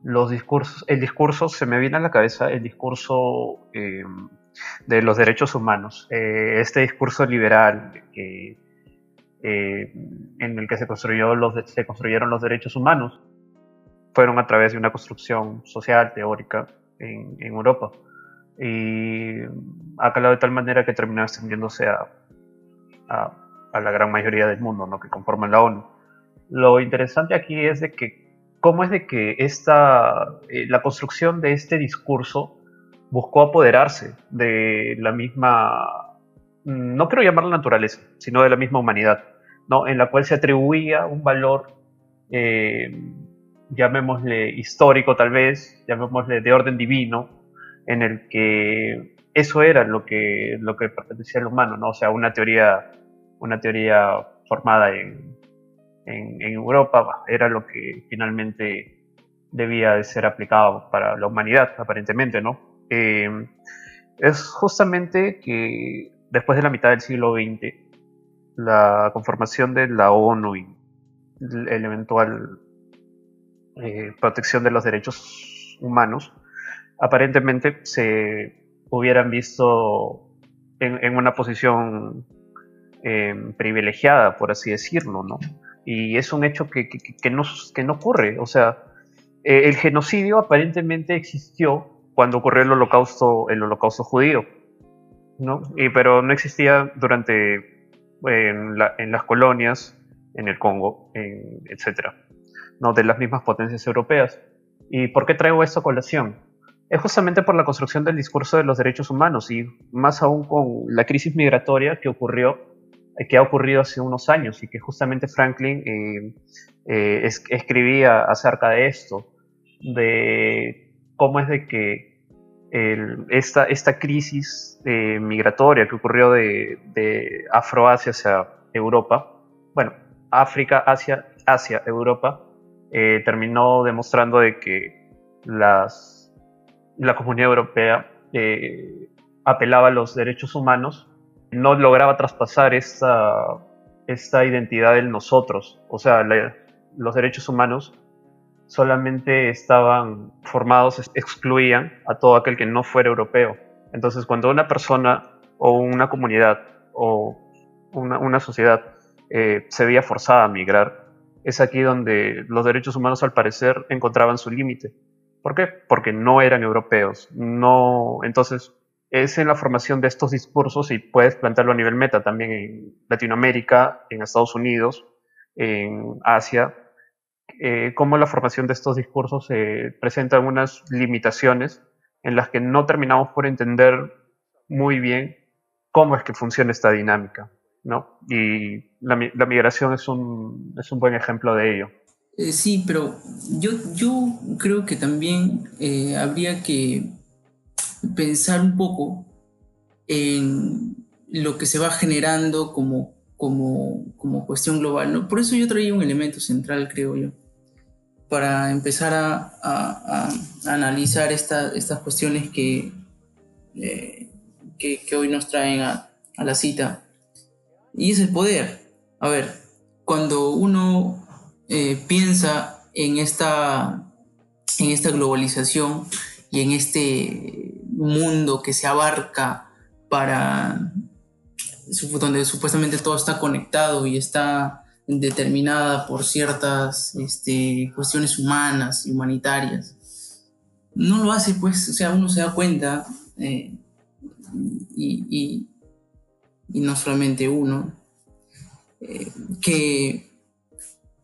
los discursos, el discurso, se me viene a la cabeza el discurso em, de los derechos humanos, este discurso liberal eh, en el que se, construyó los, se construyeron los derechos humanos. Fueron a través de una construcción social, teórica, en, Europa. Y ha calado de tal manera que terminó extendiéndose a, a, la gran mayoría del mundo ¿no? que conforman la ONU. Lo interesante aquí es de que cómo es de que esta, eh, la construcción de este discurso buscó apoderarse de la misma, no quiero llamarla naturaleza, sino de la misma humanidad, ¿no? en la cual se atribuía un valor, eh, llamémosle histórico tal vez, llamémosle de orden divino, en el que eso era lo que, lo que pertenecía al humano, ¿no? o sea, una teoría, una teoría formada en, en, Europa era lo que finalmente debía de ser aplicado para la humanidad, aparentemente, ¿no? Eh, es justamente que después de la mitad del siglo XX, la conformación de la ONU y la eventual eh, protección de los derechos humanos, aparentemente se hubieran visto en, una posición eh, privilegiada, por así decirlo, ¿no? Y es un hecho que, no, que no ocurre. O sea, el genocidio aparentemente existió cuando ocurrió el holocausto, el holocausto judío, ¿no? Y, pero no existía durante, en, las colonias, en el Congo, en, ¿no? De las mismas potencias europeas. ¿Y por qué traigo esto a colación? Es justamente por la construcción del discurso de los derechos humanos y más aún con la crisis migratoria que ocurrió, eh, que ha ocurrido hace unos años y que justamente Franklin eh, eh, escribía acerca de esto, de cómo es de que esta, esta crisis migratoria que ocurrió de, de Afroasia hacia Europa, bueno, África, Asia, Asia, Europa, eh, terminó demostrando de que la comunidad europea eh, apelaba a los derechos humanos, no lograba traspasar esta, esta identidad del nosotros, o sea, los derechos humanos solamente estaban formados, excluían a todo aquel que no fuera europeo. Entonces, cuando una persona o una comunidad o una, sociedad eh, se veía forzada a migrar, es aquí donde los derechos humanos al parecer encontraban su límite. ¿Por qué? Porque no eran europeos. No, entonces, es en la formación de estos discursos y puedes plantearlo a nivel meta también en Latinoamérica, en Estados Unidos, en Asia, eh, cómo la formación de estos discursos eh, presenta algunas limitaciones en las que no terminamos por entender muy bien cómo es que funciona esta dinámica. ¿No? Y la, migración es un, es un, buen ejemplo de ello. Eh, sí, pero yo, yo creo que también eh, habría que pensar un poco en lo que se va generando como, como, como cuestión global. ¿no? Por eso yo traía un elemento central, creo yo para empezar a, analizar estas cuestiones que, eh, que, hoy nos traen a, la cita. Y es el poder. A ver, cuando uno eh, piensa en esta, en esta globalización y en este mundo que se abarca para donde supuestamente todo está conectado y está determinada por ciertas este, cuestiones humanas y humanitarias. No lo hace, pues, o sea, uno se da cuenta, eh, y, no solamente uno, eh, que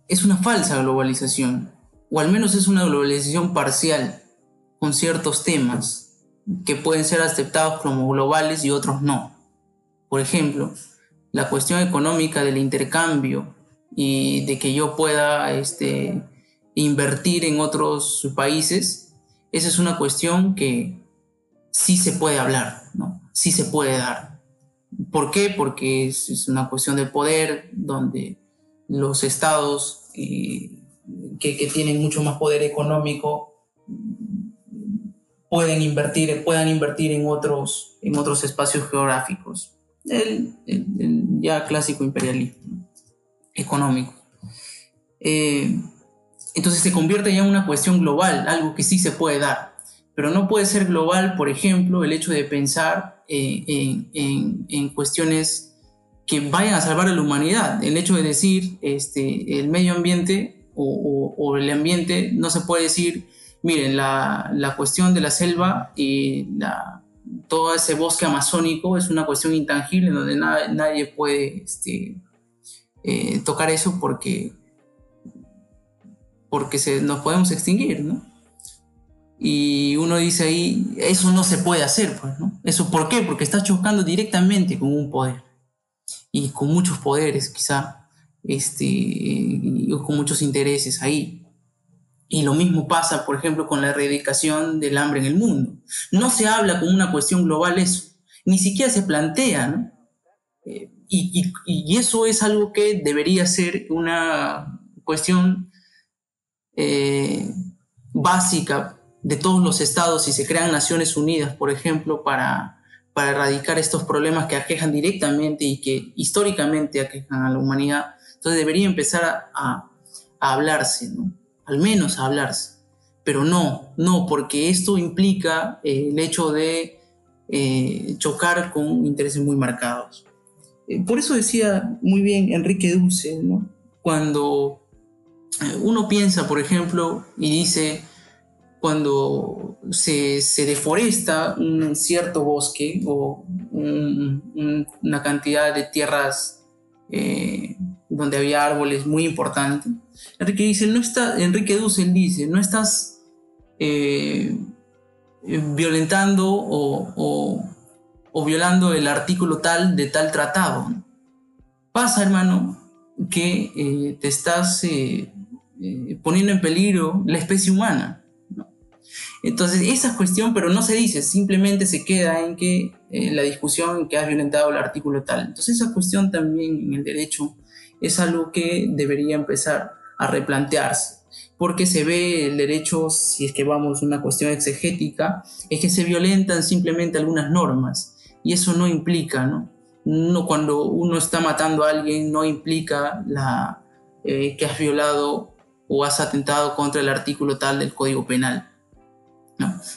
es una falsa globalización, o al menos es una globalización parcial, con ciertos temas que pueden ser aceptados como globales y otros no. Por ejemplo, la cuestión económica del intercambio y de que yo pueda este, invertir en otros países, esa es una cuestión que sí se puede hablar, ¿no? Sí se puede dar. ¿Por qué? Porque es, una cuestión de poder donde los estados eh, que, tienen mucho más poder económico pueden invertir, puedan invertir en otros, en otros espacios geográficos. el ya clásico imperialismo económico. Eh, entonces se convierte ya en una cuestión global, algo que sí se puede dar. Pero no puede ser global, por ejemplo, el hecho de pensar eh, en, cuestiones que vayan a salvar a la humanidad. El hecho de decir este, el medio ambiente o, el ambiente, no se puede decir, miren, la, la cuestión de la selva y la, todo ese bosque amazónico es una cuestión intangible donde nadie puede este, eh, tocar eso porque, porque se, nos podemos extinguir, ¿no? Y uno dice ahí, eso no se puede hacer, pues, ¿no? ¿Eso por qué? Porque está chocando directamente con un poder. Y con muchos poderes, quizá, este, y con muchos intereses ahí. Y lo mismo pasa, por ejemplo, con la erradicación del hambre en el mundo. No se habla como una cuestión global eso, ni siquiera se plantea, ¿no? Eh, y, y, eso es algo que debería ser una cuestión eh, básica de todos los estados si se crean Naciones Unidas, por ejemplo, para, para erradicar estos problemas que aquejan directamente y que históricamente aquejan a la humanidad. Entonces debería empezar a, a, hablarse, ¿no? al menos a hablarse. Pero no, no, porque esto implica eh, el hecho de eh, chocar con intereses muy marcados. Eh, por eso decía muy bien Enrique Duce, ¿no? cuando uno piensa, por ejemplo, y dice, cuando se, deforesta un cierto bosque o una cantidad de tierras eh, donde había árboles muy importantes, Enrique dice, no está, Enrique Dussel dice, no estás eh, violentando o, violando el artículo tal de tal tratado. Pasa, hermano, que eh, te estás poniendo en peligro la especie humana. Entonces, esa cuestión, pero no se dice, simplemente se queda en que en la discusión que has violentado el artículo tal. Entonces, esa cuestión también en el derecho es algo que debería empezar a replantearse, porque se ve el derecho, si es que vamos a una cuestión exegética, es que se violentan simplemente algunas normas, y eso no implica, ¿no? cuando uno está matando a alguien, no implica eh, que has violado o has atentado contra el artículo tal del Código Penal.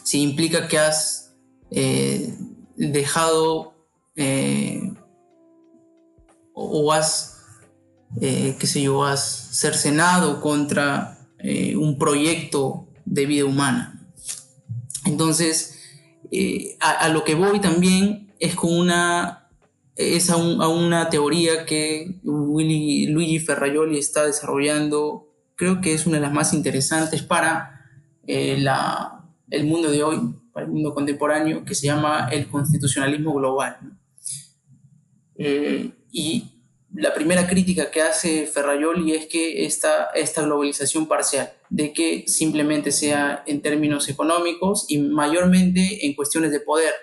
Si implica que has eh, dejado eh, o, has, eh, qué sé yo, has cercenado contra un proyecto de vida humana. Entonces, a, lo que voy también es con una, es a, una teoría que Luigi Ferraioli está desarrollando, creo que es una de las más interesantes para la el mundo de hoy, para el mundo contemporáneo, que se llama el constitucionalismo global. Eh, y la primera crítica que hace Ferraioli es que esta, esta globalización parcial, de que simplemente sea en términos económicos y mayormente en cuestiones de poder,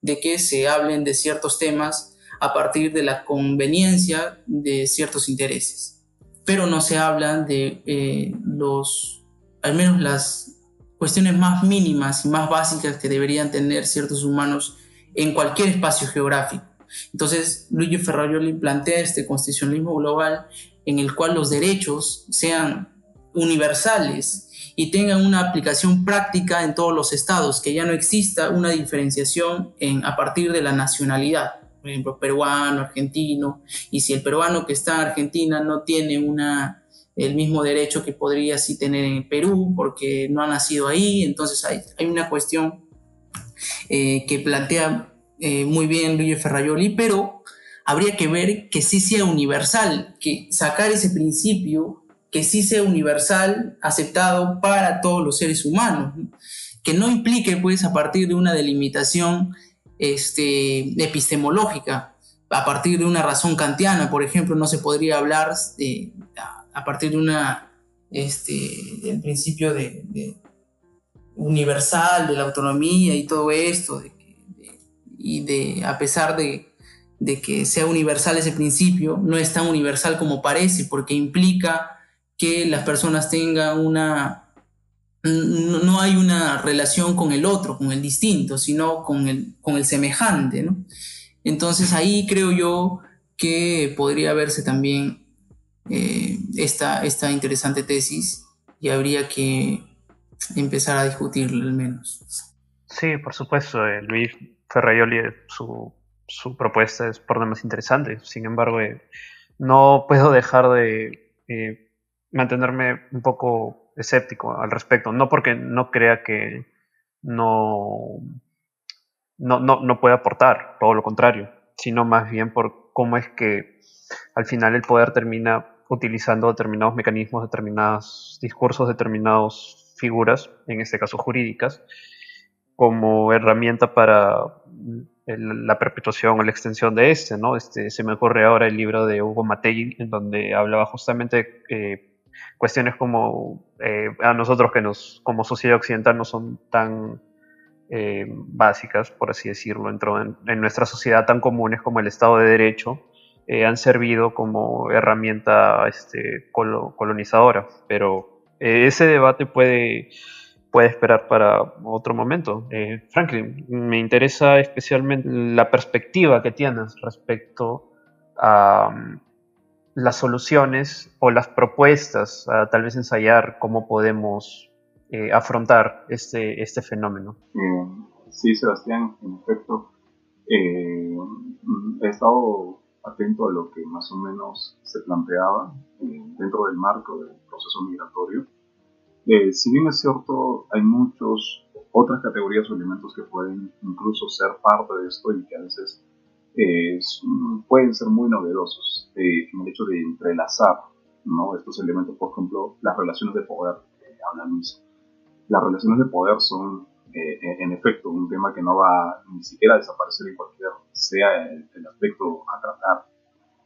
de que se hablen de ciertos temas a partir de la conveniencia de ciertos intereses. Pero no se hablan de eh, los, al menos las, cuestiones más mínimas y más básicas que deberían tener ciertos humanos en cualquier espacio geográfico. Entonces, Luigi Ferrarioli plantea este constitucionalismo global en el cual los derechos sean universales y tengan una aplicación práctica en todos los estados, que ya no exista una diferenciación en, a partir de la nacionalidad, por ejemplo, peruano, argentino, y si el peruano que está en Argentina no tiene una el mismo derecho que podría sí tener en Perú porque no ha nacido ahí. Entonces hay, hay una cuestión eh, que plantea eh, muy bien Luis Ferraioli, pero habría que ver que sí sea universal, que sacar ese principio, que sí sea universal, aceptado para todos los seres humanos, que no implique pues a partir de una delimitación este, epistemológica, a partir de una razón kantiana, por ejemplo, no se podría hablar de, a partir de una, este, del principio de, universal de la autonomía y todo esto, y de, a pesar de, que sea universal ese principio, no es tan universal como parece, porque implica que las personas tengan una, no, hay una relación con el otro, con el distinto, sino con el, con el semejante, Entonces ahí creo yo que podría verse también eh, esta, esta interesante tesis y habría que empezar a discutirla al menos. Sí, por supuesto. Eh, Luis Ferraioli, su, su, propuesta es por demás interesante. Sin embargo, eh, no puedo dejar de mantenerme un poco escéptico al respecto. No porque no crea que no, no, no, no puede aportar, todo lo contrario, sino más bien por cómo es que al final el poder termina utilizando determinados mecanismos, determinados discursos, determinadas figuras, en este caso jurídicas, como herramienta para la perpetuación o la extensión de este, ¿no? Este, se me ocurre ahora el libro de Hugo Matei, en donde hablaba justamente eh, cuestiones como eh, a nosotros que nos, como sociedad occidental no son tan eh, básicas, por así decirlo, en, en, nuestra sociedad tan comunes como el Estado de Derecho, han servido como herramienta este, colonizadora. Pero ese debate puede esperar para otro momento. Eh, Franklin, me interesa especialmente la perspectiva que tienes respecto a um, las soluciones o las propuestas, tal vez ensayar cómo podemos eh, afrontar este, este fenómeno. Eh, sí, Sebastián, en efecto, he estado atento a lo que más o menos se planteaba dentro del marco del proceso migratorio. Eh, si bien es cierto, hay muchas otras categorías o elementos que pueden incluso ser parte de esto y que a veces eh, pueden ser muy novedosos eh, en el hecho de entrelazar ¿no? estos elementos, por ejemplo, las relaciones de poder que hablan Las relaciones de poder son, en efecto, un tema que no va ni siquiera a desaparecer en cualquier sea el, aspecto a tratar.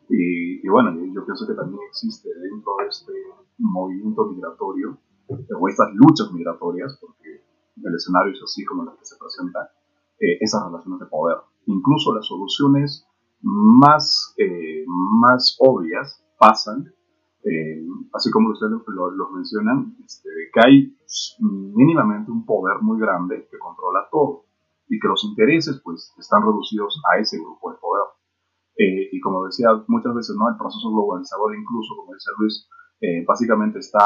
Y, y, bueno, yo pienso que también existe dentro de este movimiento migratorio o estas luchas migratorias, porque el escenario es así como el que se presenta, eh, esas relaciones de poder. Incluso las soluciones más, eh, más obvias pasan, eh, así como ustedes lo, mencionan, este, que hay mínimamente un poder muy grande que controla todo y que los intereses pues están reducidos a ese grupo de poder. y como decía muchas veces, ¿no? el proceso globalizador incluso, como dice Luis, básicamente está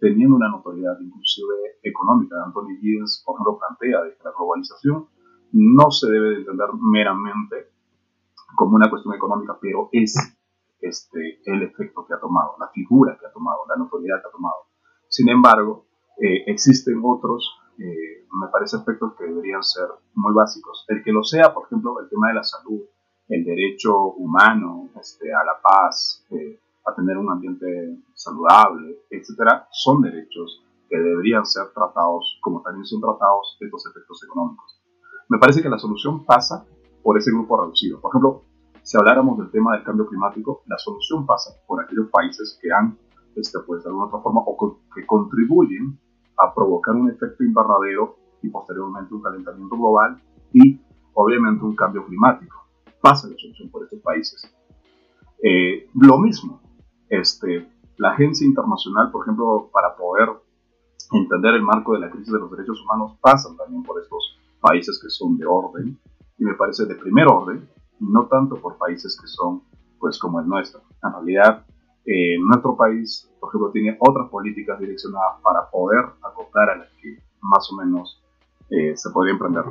teniendo una notoriedad inclusive económica. Anthony Giddens, por ejemplo, plantea que la globalización no se debe de entender meramente como una cuestión económica, pero es este, el efecto que ha tomado, la figura que ha tomado, la notoriedad que ha tomado. Sin embargo, eh, existen otros, eh, me parece, aspectos que deberían ser muy básicos. El que lo sea, por ejemplo, el tema de la salud, el derecho humano este, a la paz, eh, a tener un ambiente saludable, etcétera, son derechos que deberían ser tratados como también son tratados estos efectos económicos. Me parece que la solución pasa por ese grupo reducido. Por ejemplo, si habláramos del tema del cambio climático, la solución pasa por aquellos países que han, este, pues, de alguna otra forma, o que contribuyen a provocar un efecto invernadero y posteriormente un calentamiento global y obviamente un cambio climático. Pasa la solución por estos países. Eh, lo mismo, este, la agencia internacional, por ejemplo, para poder entender el marco de la crisis de los derechos humanos, pasan también por estos países que son de orden, y me parece de primer orden, y no tanto por países que son, pues, como el nuestro. En realidad, eh, nuestro país, por ejemplo, tiene otras políticas direccionadas para poder acoplar a las que más o menos eh, se podría emprender.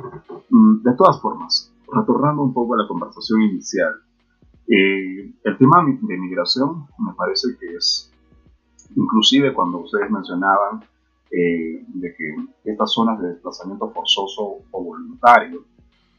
Mm, de todas formas, retornando un poco a la conversación inicial, eh, el tema de migración me parece que es, inclusive cuando ustedes mencionaban eh, de que estas zonas de desplazamiento forzoso o voluntario,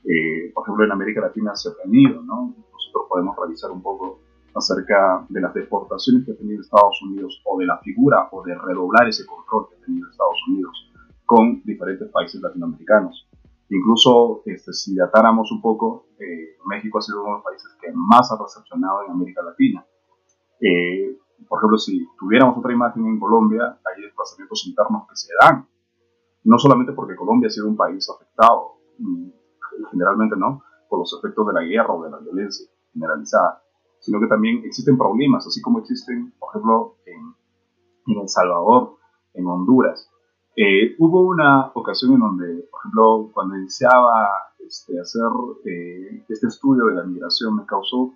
eh, por ejemplo en América Latina se ha tenido, ¿no? Nosotros podemos revisar un poco acerca de las deportaciones que ha tenido Estados Unidos o de la figura o de redoblar ese control que ha tenido Estados Unidos con diferentes países latinoamericanos. Incluso este, si atáramos un poco, eh, México ha sido uno de los países que más ha recepcionado en América Latina. Eh, por ejemplo, si tuviéramos otra imagen en Colombia, hay desplazamientos internos que se dan. No solamente porque Colombia ha sido un país afectado, mm, generalmente no, por los efectos de la guerra o de la violencia generalizada, sino que también existen problemas, así como existen, por ejemplo, en, en El Salvador, en Honduras, eh, hubo una ocasión en donde, por ejemplo, cuando iniciaba este, hacer eh, este estudio de la migración, me causó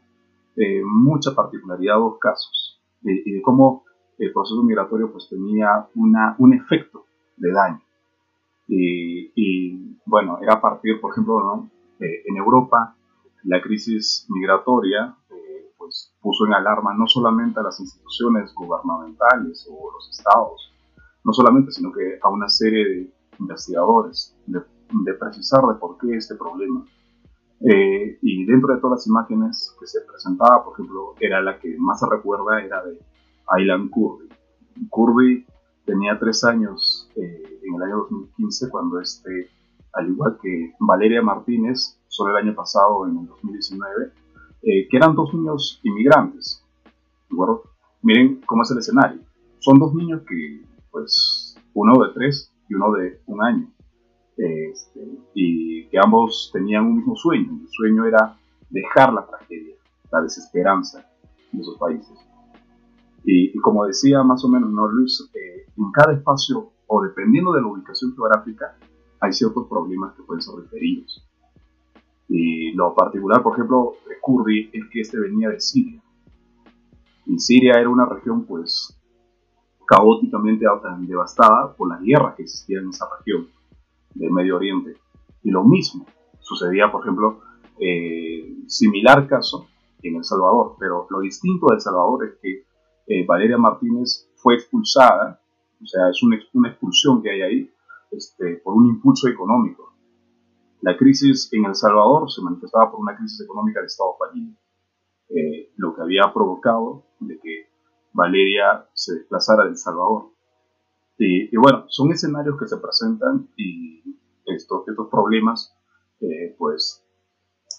eh, mucha particularidad dos casos, y de cómo el proceso migratorio pues tenía una, un efecto de daño. Y, bueno, era a partir, por ejemplo, ¿no? en Europa, la crisis migratoria puso en alarma no solamente a las instituciones gubernamentales o los estados, no solamente, sino que a una serie de investigadores, de, precisar de por qué este problema. Eh, y dentro de todas las imágenes que se presentaba, por ejemplo, era la que más se recuerda, era de Aylan Kurdi. Kurdi tenía tres años eh, en el año 2015 cuando este, al igual que Valeria Martínez, solo el año pasado, en el 2019, eh, que eran dos niños inmigrantes. Miren cómo es el escenario. Son dos niños que, pues, uno de tres y uno de un año. Este, y que ambos tenían un mismo sueño. El sueño era dejar la tragedia, la desesperanza de esos países. Y, como decía más o menos ¿no, Luis, eh, en cada espacio, o dependiendo de la ubicación geográfica, hay ciertos problemas que pueden ser referidos. Y lo particular, por ejemplo, de Kurdi es que este venía de Siria. Y Siria era una región, pues, caóticamente devastada por las guerras que existían en esa región del Medio Oriente. Y lo mismo sucedía, por ejemplo, eh, similar caso en El Salvador, pero lo distinto de El Salvador es que eh, Valeria Martínez fue expulsada, o sea, es una, expulsión que hay ahí este, por un impulso económico. La crisis en El Salvador se manifestaba por una crisis económica de Estado fallido, eh, lo que había provocado de que Valeria se desplazara de El Salvador. Y, bueno, son escenarios que se presentan y estos, estos problemas eh, pues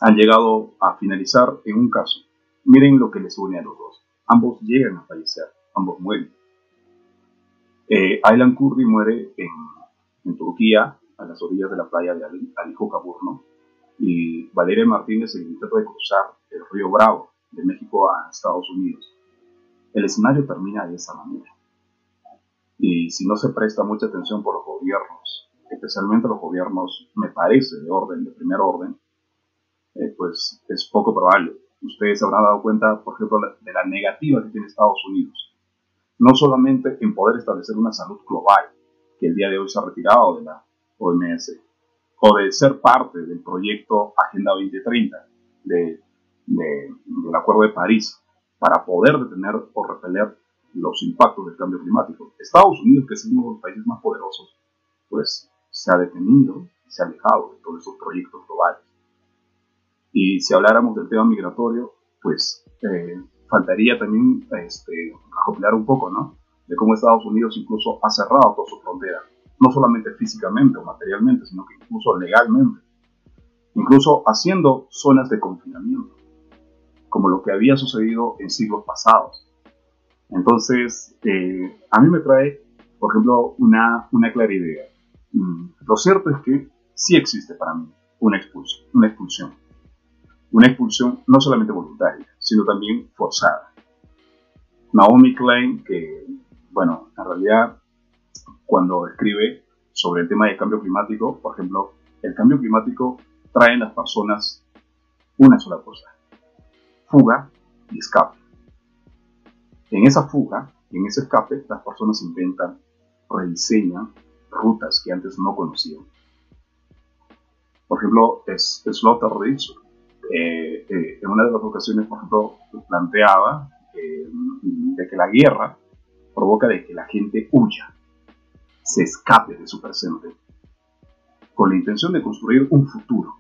han llegado a finalizar en un caso. Miren lo que les une a los dos. Ambos llegan a fallecer, ambos mueren. Eh, Aylan Kurdi muere en, en, Turquía, a las orillas de la playa de Alijo Caburno, y Valeria Martínez se intenta de cruzar el río Bravo, de México a Estados Unidos. El escenario termina de esa manera. Y si no se presta mucha atención por los gobiernos, especialmente los gobiernos, me parece, de orden, de primer orden, eh, pues es poco probable. Ustedes se habrán dado cuenta, por ejemplo, de la negativa que tiene Estados Unidos. No solamente en poder establecer una salud global, que el día de hoy se ha retirado de la OMS, o de ser parte del proyecto Agenda 2030 de, del Acuerdo de París, para poder detener o repeler los impactos del cambio climático. Estados Unidos, que es uno de los países más poderosos, pues se ha detenido, se ha alejado de todos esos proyectos globales. Y si habláramos del tema migratorio, pues eh, faltaría también este, acoplar un poco, ¿no? De cómo Estados Unidos incluso ha cerrado toda su frontera, no solamente físicamente o materialmente, sino que incluso legalmente, incluso haciendo zonas de confinamiento, como lo que había sucedido en siglos pasados entonces, eh, a mí me trae, por ejemplo, una, una clara idea. Mm, lo cierto es que sí existe para mí una expulsión, una expulsión. Una expulsión no solamente voluntaria, sino también forzada. Naomi Klein, que, bueno, en realidad, cuando escribe sobre el tema del cambio climático, por ejemplo, el cambio climático trae en las personas una sola cosa, fuga y escape. En esa fuga, en ese escape, las personas inventan, rediseñan rutas que antes no conocían. Por ejemplo, Slaughter eh, eh, en una de las ocasiones, por ejemplo, planteaba eh, de que la guerra provoca de que la gente huya, se escape de su presente, con la intención de construir un futuro,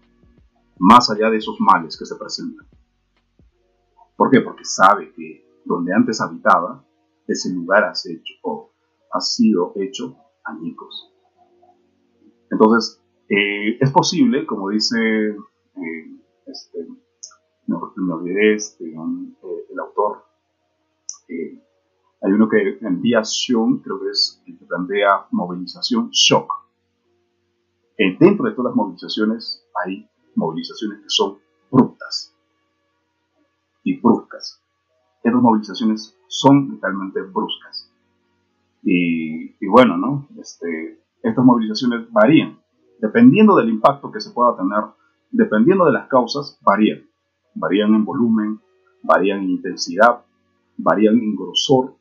más allá de esos males que se presentan. ¿Por qué? Porque sabe que donde antes habitaba, ese lugar hecho, o ha sido hecho añicos. Entonces, eh, es posible, como dice, eh, este, me, olvidé este, eh, el autor, hay uno que envía Sion, creo que es el que plantea movilización shock. dentro de todas las movilizaciones hay movilizaciones que son brutas y bruscas estas movilizaciones son totalmente bruscas. Y, bueno, ¿no? Este, estas movilizaciones varían. Dependiendo del impacto que se pueda tener, dependiendo de las causas, varían. Varían en volumen, varían en intensidad, varían en grosor.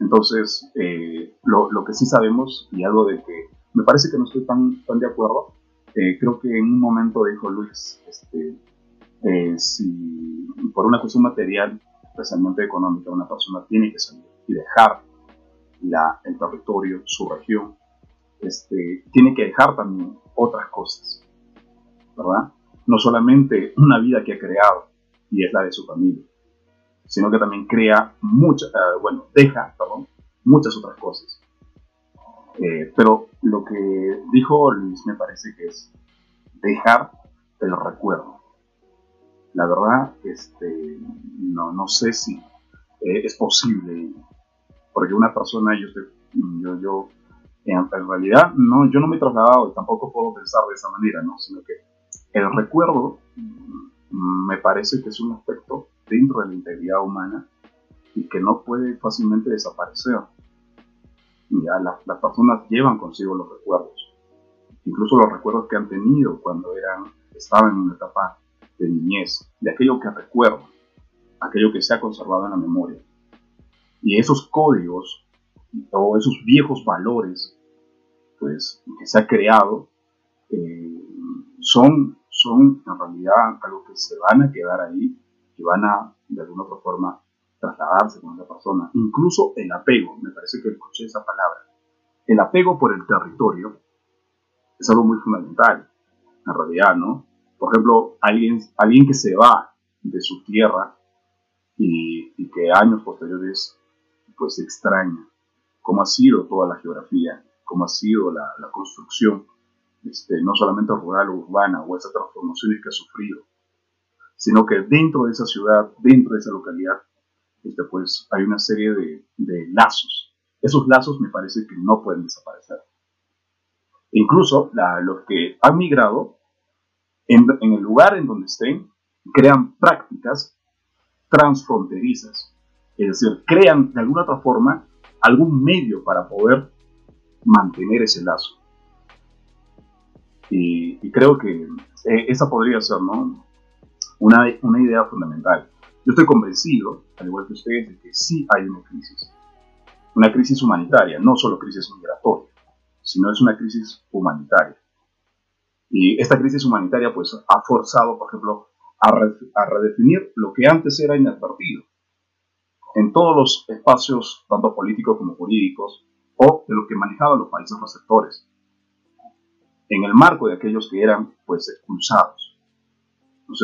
Entonces, eh, lo, que sí sabemos, y algo de que me parece que no estoy tan, tan de acuerdo, eh, creo que en un momento dijo Luis, este, eh, si por una cuestión material, especialmente económica, una persona tiene que salir y dejar la, el territorio, su región, este, tiene que dejar también otras cosas, ¿verdad? No solamente una vida que ha creado y es la de su familia, sino que también crea muchas, eh, bueno, deja, perdón, muchas otras cosas. Eh, pero lo que dijo Luis me parece que es dejar el recuerdo. La verdad, este, no, no sé si eh, es posible, porque una persona, yo, yo, yo en, realidad, no, yo no me he trasladado y tampoco puedo pensar de esa manera, ¿no? sino que el recuerdo mm, me parece que es un aspecto dentro de la integridad humana y que no puede fácilmente desaparecer. Ya, las, las personas llevan consigo los recuerdos, incluso los recuerdos que han tenido cuando eran, estaban en una etapa de niñez, de aquello que recuerdo, aquello que se ha conservado en la memoria. Y esos códigos o esos viejos valores pues, que se ha creado eh, son, son en realidad algo que se van a quedar ahí y van a, de alguna otra forma, trasladarse con esa persona. Incluso el apego, me parece que escuché esa palabra. El apego por el territorio es algo muy fundamental, en realidad, ¿no? Por ejemplo, alguien, alguien que se va de su tierra y, que años posteriores pues extraña cómo ha sido toda la geografía, cómo ha sido la, construcción, este, no solamente rural o urbana, o esas transformaciones que ha sufrido, sino que dentro de esa ciudad, dentro de esa localidad, este, pues hay una serie de, lazos. Esos lazos me parece que no pueden desaparecer. incluso los que han migrado en, el lugar en donde estén, crean prácticas transfronterizas. Es decir, crean de alguna otra forma algún medio para poder mantener ese lazo. Y, creo que eh, esa podría ser ¿no? Una, una idea fundamental. Yo estoy convencido, al igual que ustedes, de que sí hay una crisis. Una crisis humanitaria, no solo crisis migratoria, sino es una crisis humanitaria. Y esta crisis humanitaria pues ha forzado, por ejemplo, a, redefinir lo que antes era inadvertido en todos los espacios, tanto políticos como jurídicos, o de lo que manejaban los países receptores, en el marco de aquellos que eran pues expulsados. ¿No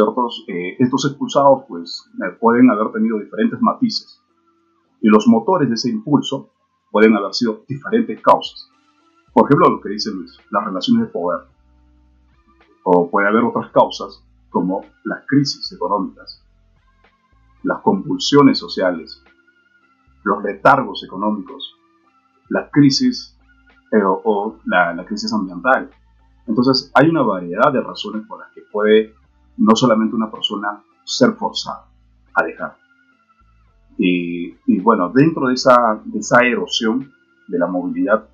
eh, estos expulsados pues eh, pueden haber tenido diferentes matices y los motores de ese impulso pueden haber sido diferentes causas. Por ejemplo, lo que dice Luis, las relaciones de poder o puede haber otras causas como las crisis económicas, las convulsiones sociales, los letargos económicos, la crisis eh, o, la, crisis ambiental. Entonces hay una variedad de razones por las que puede no solamente una persona ser forzada a dejar. Y, bueno, dentro de esa, de esa erosión de la movilidad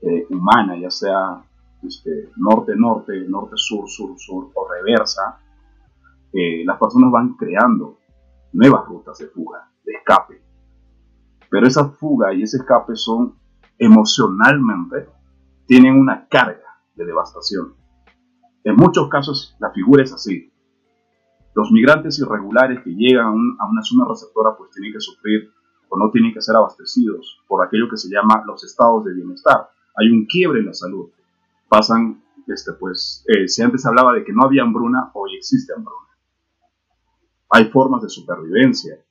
eh, humana, ya sea este, norte-norte, norte-sur, sur-sur o reversa, eh, las personas van creando nuevas rutas de fuga, de escape. Pero esa fuga y ese escape son emocionalmente, tienen una carga de devastación. En muchos casos la figura es así. Los migrantes irregulares que llegan a, una zona receptora pues tienen que sufrir o no tienen que ser abastecidos por aquello que se llama los estados de bienestar. Hay un quiebre en la salud pasan, este, pues, eh, si antes hablaba de que no había hambruna, hoy existe hambruna. Hay formas de supervivencia,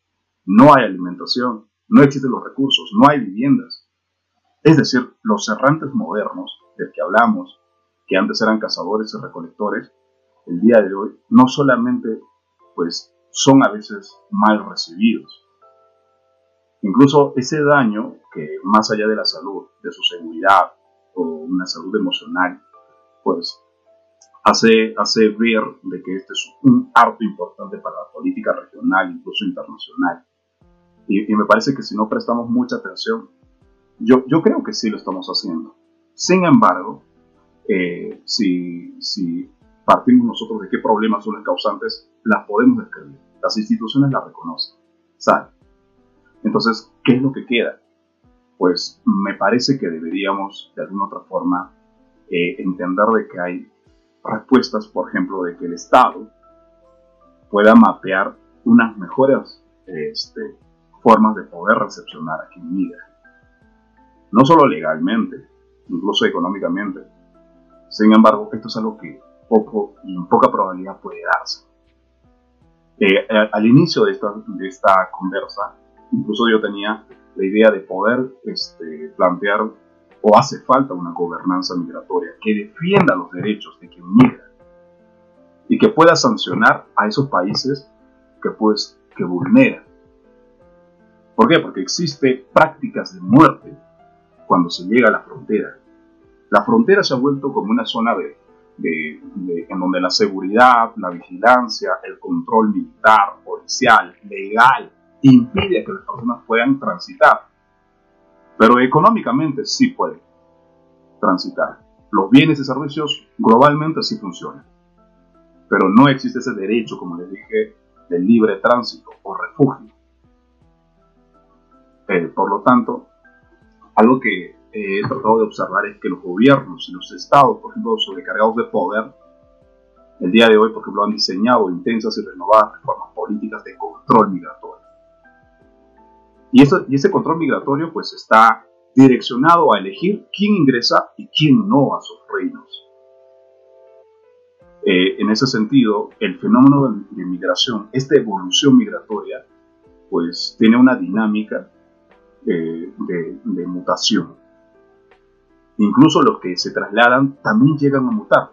no hay alimentación, no existen los recursos, no hay viviendas. Es decir, los errantes modernos del que hablamos, que antes eran cazadores y recolectores, el día de hoy no solamente pues son a veces mal recibidos. Incluso ese daño que más allá de la salud, de su seguridad, o una salud emocional, pues hace, hace ver de que este es un harto importante para la política regional, incluso internacional. Y, me parece que si no prestamos mucha atención, yo, yo creo que sí lo estamos haciendo. Sin embargo, eh, si, si partimos nosotros de qué problemas son los causantes, las podemos describir. Las instituciones las reconocen. ¿Saben? Entonces, ¿qué es lo que queda? pues me parece que deberíamos de alguna otra forma eh, entender de que hay respuestas, por ejemplo, de que el Estado pueda mapear unas mejores este, formas de poder recepcionar a quien migra. No solo legalmente, incluso económicamente. Sin embargo, esto es algo que poco en poca probabilidad puede darse. Eh, al inicio de esta, de esta conversa, incluso yo tenía la idea de poder este, plantear o hace falta una gobernanza migratoria que defienda los derechos de quien migra y que pueda sancionar a esos países que, pues, que vulneran. ¿Por qué? Porque existe prácticas de muerte cuando se llega a la frontera. La frontera se ha vuelto como una zona de, en donde la seguridad, la vigilancia, el control militar, policial, legal, impide que las personas puedan transitar. Pero económicamente sí pueden transitar. Los bienes y servicios globalmente sí funcionan. Pero no existe ese derecho, como les dije, del libre tránsito o refugio. Eh, por lo tanto, algo que he tratado de observar es que los gobiernos y los estados, por ejemplo, sobrecargados de poder, el día de hoy, por ejemplo, han diseñado intensas y renovadas reformas políticas de control migratorio. Y, eso, y ese control migratorio pues está direccionado a elegir quién ingresa y quién no a sus reinos. Eh, en ese sentido, el fenómeno de, migración, esta evolución migratoria, pues tiene una dinámica eh, de, de, mutación. Incluso los que se trasladan también llegan a mutar.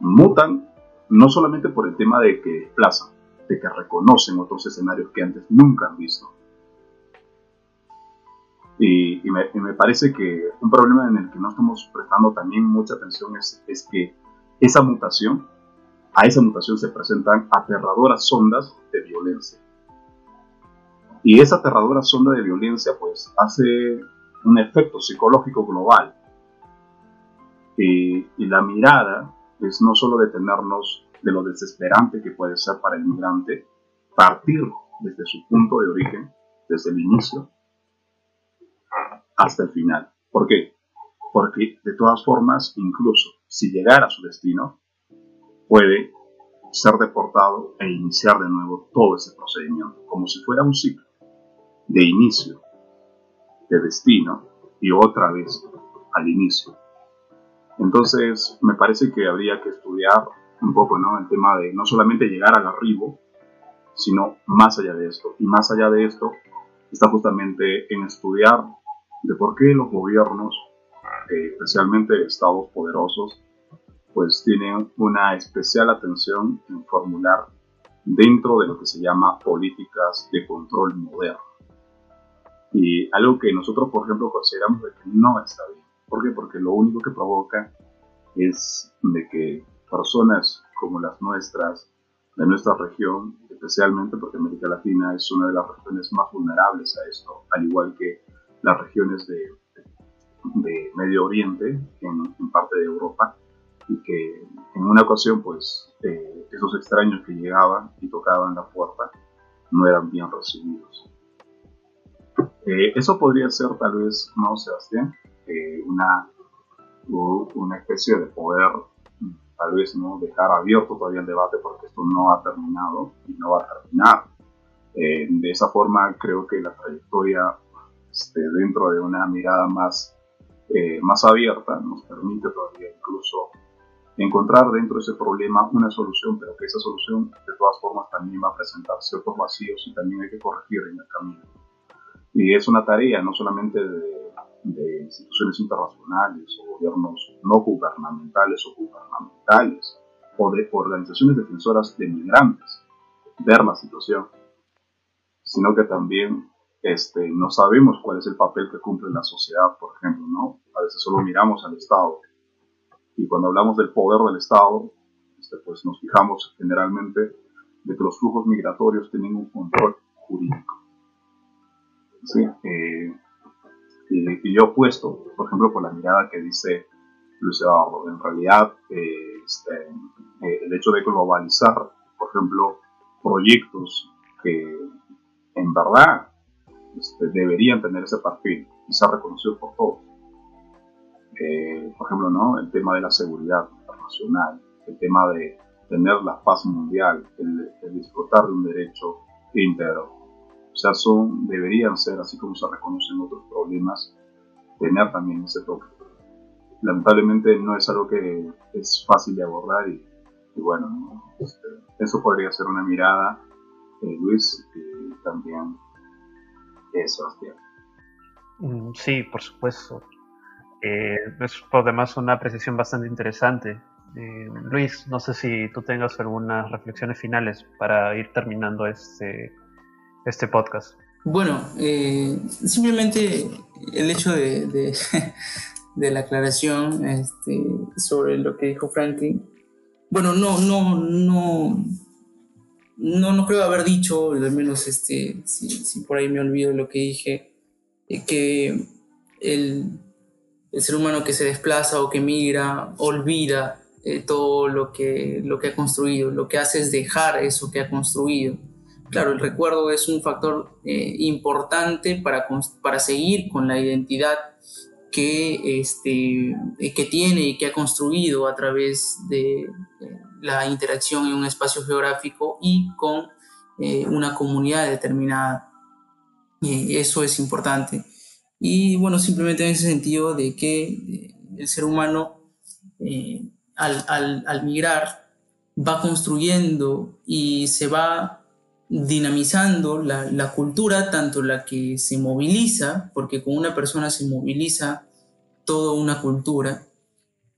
Mutan no solamente por el tema de que desplazan, de que reconocen otros escenarios que antes nunca han visto, y, me, parece que un problema en el que no estamos prestando también mucha atención es, es que esa mutación, a esa mutación se presentan aterradoras ondas de violencia. Y esa aterradora sonda de violencia pues hace un efecto psicológico global. Y, y, la mirada es no solo detenernos de lo desesperante que puede ser para el migrante, partir desde su punto de origen, desde el inicio, hasta el final. ¿Por qué? Porque de todas formas, incluso si llegara a su destino, puede ser deportado e iniciar de nuevo todo ese procedimiento, como si fuera un ciclo de inicio, de destino y otra vez al inicio. Entonces, me parece que habría que estudiar un poco ¿no? el tema de no solamente llegar al arribo, sino más allá de esto. Y más allá de esto está justamente en estudiar de por qué los gobiernos, eh, especialmente estados poderosos, pues tienen una especial atención en formular dentro de lo que se llama políticas de control moderno. Y algo que nosotros, por ejemplo, consideramos de que no está bien. ¿Por qué? Porque lo único que provoca es de que personas como las nuestras, de nuestra región, especialmente porque América Latina es una de las regiones más vulnerables a esto, al igual que las regiones de, Medio Oriente, en, parte de Europa, y que en una ocasión, pues, eh, esos extraños que llegaban y tocaban la puerta no eran bien recibidos. Eh, eso podría ser tal vez, ¿no, Sebastián? Eh, una, una especie de poder, tal vez, ¿no? Dejar abierto todavía el debate porque esto no ha terminado y no va a terminar. de esa forma, creo que la trayectoria este, dentro de una mirada más, eh, más abierta, nos permite todavía incluso encontrar dentro de ese problema una solución, pero que esa solución de todas formas también va a presentar ciertos vacíos y también hay que corregir en el camino. Y es una tarea no solamente de, instituciones internacionales o gobiernos no gubernamentales o gubernamentales o de organizaciones defensoras de migrantes ver la situación, sino que también este, no sabemos cuál es el papel que cumple la sociedad, por ejemplo, ¿no? A veces solo miramos al Estado. Y cuando hablamos del poder del Estado, este, pues nos fijamos generalmente de que los flujos migratorios tienen un control jurídico. ¿Sí? Eh, y, yo opuesto, por ejemplo, por la mirada que dice Luis Eduardo. En realidad, eh, este, eh, el hecho de globalizar, por ejemplo, proyectos que en verdad este, deberían tener ese perfil y ser reconocidos por todos. Por ejemplo, ¿no? el tema de la seguridad internacional, el tema de, tener la paz mundial, el, disfrutar de un derecho íntegro. O sea, son, deberían ser, así como se reconocen otros problemas, tener también ese toque. Lamentablemente no es algo que es fácil de abordar y, bueno, este, eso podría ser una mirada, eh, Luis, y también eh, Sebastián. Mm, sí, por supuesto. Eh, es por demás una apreciación bastante interesante. Eh, Luis, no sé si tú tengas algunas reflexiones finales para ir terminando este, este podcast. Bueno, eh, simplemente el hecho de, la aclaración este, sobre lo que dijo Franklin. Bueno, no, no, no, no, no creo haber dicho, al menos este, si, por ahí me olvido lo que dije, que el, el ser humano que se desplaza o que migra olvida eh, todo lo que, lo que ha construido, lo que hace es dejar eso que ha construido. Claro, el recuerdo es un factor eh, importante para, para seguir con la identidad que, este, eh, que tiene y que ha construido a través de la interacción en un espacio geográfico y con una comunidad determinada. Y eso es importante. Y bueno, simplemente en ese sentido de que eh, el ser humano eh, al, migrar va construyendo y se va dinamizando la, cultura, tanto la que se moviliza, porque con una persona se moviliza toda una cultura,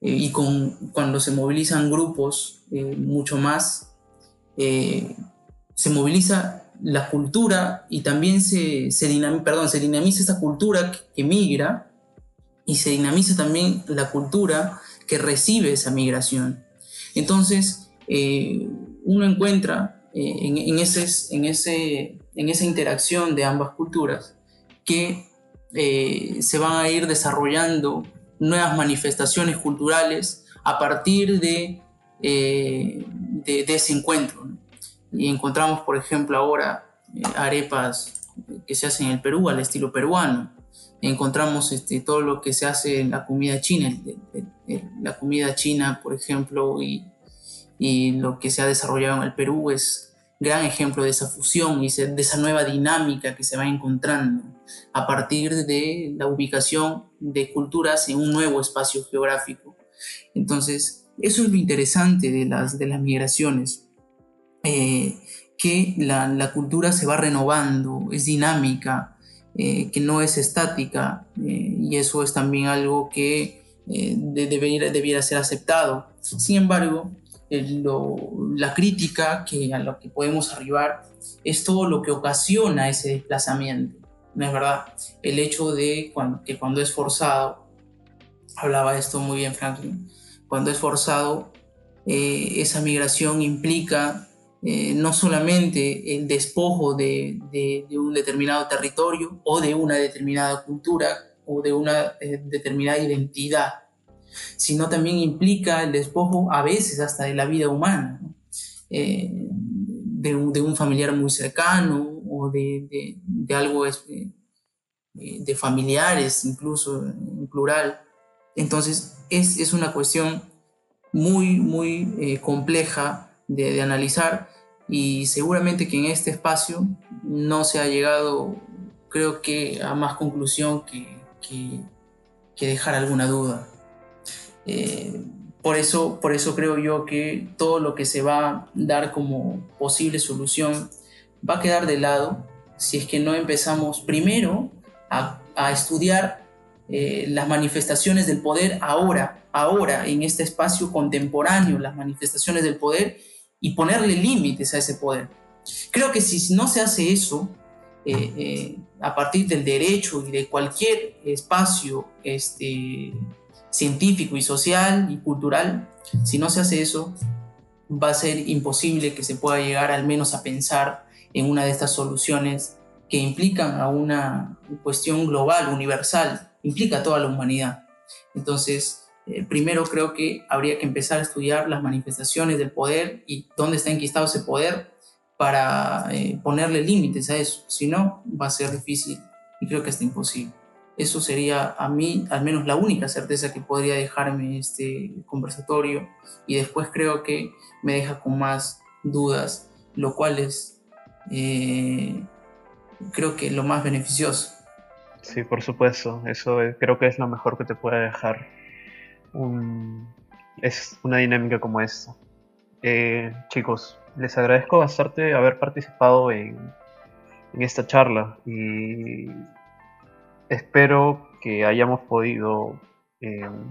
eh, y con, cuando se movilizan grupos, mucho más, se moviliza la cultura y también se, se, dinamiza, perdón, se dinamiza esa cultura que, migra y se dinamiza también la cultura que recibe esa migración. Entonces, eh, uno encuentra eh, en, ese, en, ese, en esa interacción de ambas culturas que eh, se van a ir desarrollando nuevas manifestaciones culturales a partir de, de, de ese encuentro. ¿no? Y encontramos, por ejemplo, ahora eh, arepas que se hacen en el Perú al estilo peruano. Encontramos este, todo lo que se hace en la comida china, la comida china, por ejemplo, y, y lo que se ha desarrollado en el Perú es gran ejemplo de esa fusión y de esa nueva dinámica que se va encontrando a partir de la ubicación de culturas en un nuevo espacio geográfico. Entonces, eso es lo interesante de las, de las migraciones. Eh, que la, cultura se va renovando, es dinámica, eh, que no es estática, eh, y eso es también algo que debería, debiera, ser aceptado. Sin embargo, la crítica que, a lo que podemos arribar es todo lo que ocasiona ese desplazamiento, ¿no es verdad? El hecho de que cuando es forzado, hablaba esto muy bien Franklin, cuando es forzado, esa migración implica eh, no solamente el despojo de, un determinado territorio o de una determinada cultura o de una eh, determinada identidad, sino también implica el despojo a veces hasta de la vida humana, eh, de, un, familiar muy cercano o de, algo de familiares incluso en plural. Entonces es, es una cuestión muy, muy compleja de, analizar y seguramente que en este espacio no se ha llegado, creo que, a más conclusión que, que, dejar alguna duda. Por, eso, por eso creo yo que todo lo que se va a dar como posible solución va a quedar de lado si es que no empezamos primero a, a estudiar eh, las manifestaciones del poder ahora, ahora, en este espacio contemporáneo, las manifestaciones del poder y ponerle límites a ese poder. Creo que si no se hace eso, eh, eh, a partir del derecho y de cualquier espacio este, científico y social y cultural, si no se hace eso, va a ser imposible que se pueda llegar al menos a pensar en una de estas soluciones que implican a una cuestión global, universal, implica a toda la humanidad. Entonces, eh, primero creo que habría que empezar a estudiar las manifestaciones del poder y dónde está enquistado ese poder para eh, ponerle límites a eso. Si no, va a ser difícil y creo que es imposible. Eso sería a mí al menos la única certeza que podría dejarme este conversatorio y después creo que me deja con más dudas, lo cual es eh, creo que lo más beneficioso. Sí, por supuesto, eso creo que es lo mejor que te puede dejar es una dinámica como esta. Eh, chicos, les agradezco bastante haber participado en, en esta charla y espero que hayamos podido em,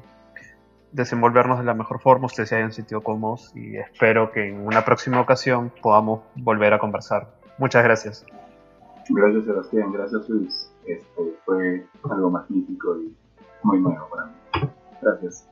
desenvolvernos de la mejor forma, ustedes se hayan sentido cómodos y espero que en una próxima ocasión podamos volver a conversar. Muchas gracias. Gracias Sebastián, gracias Luis. Este fue algo magnífico y muy nuevo para mí. Gracias.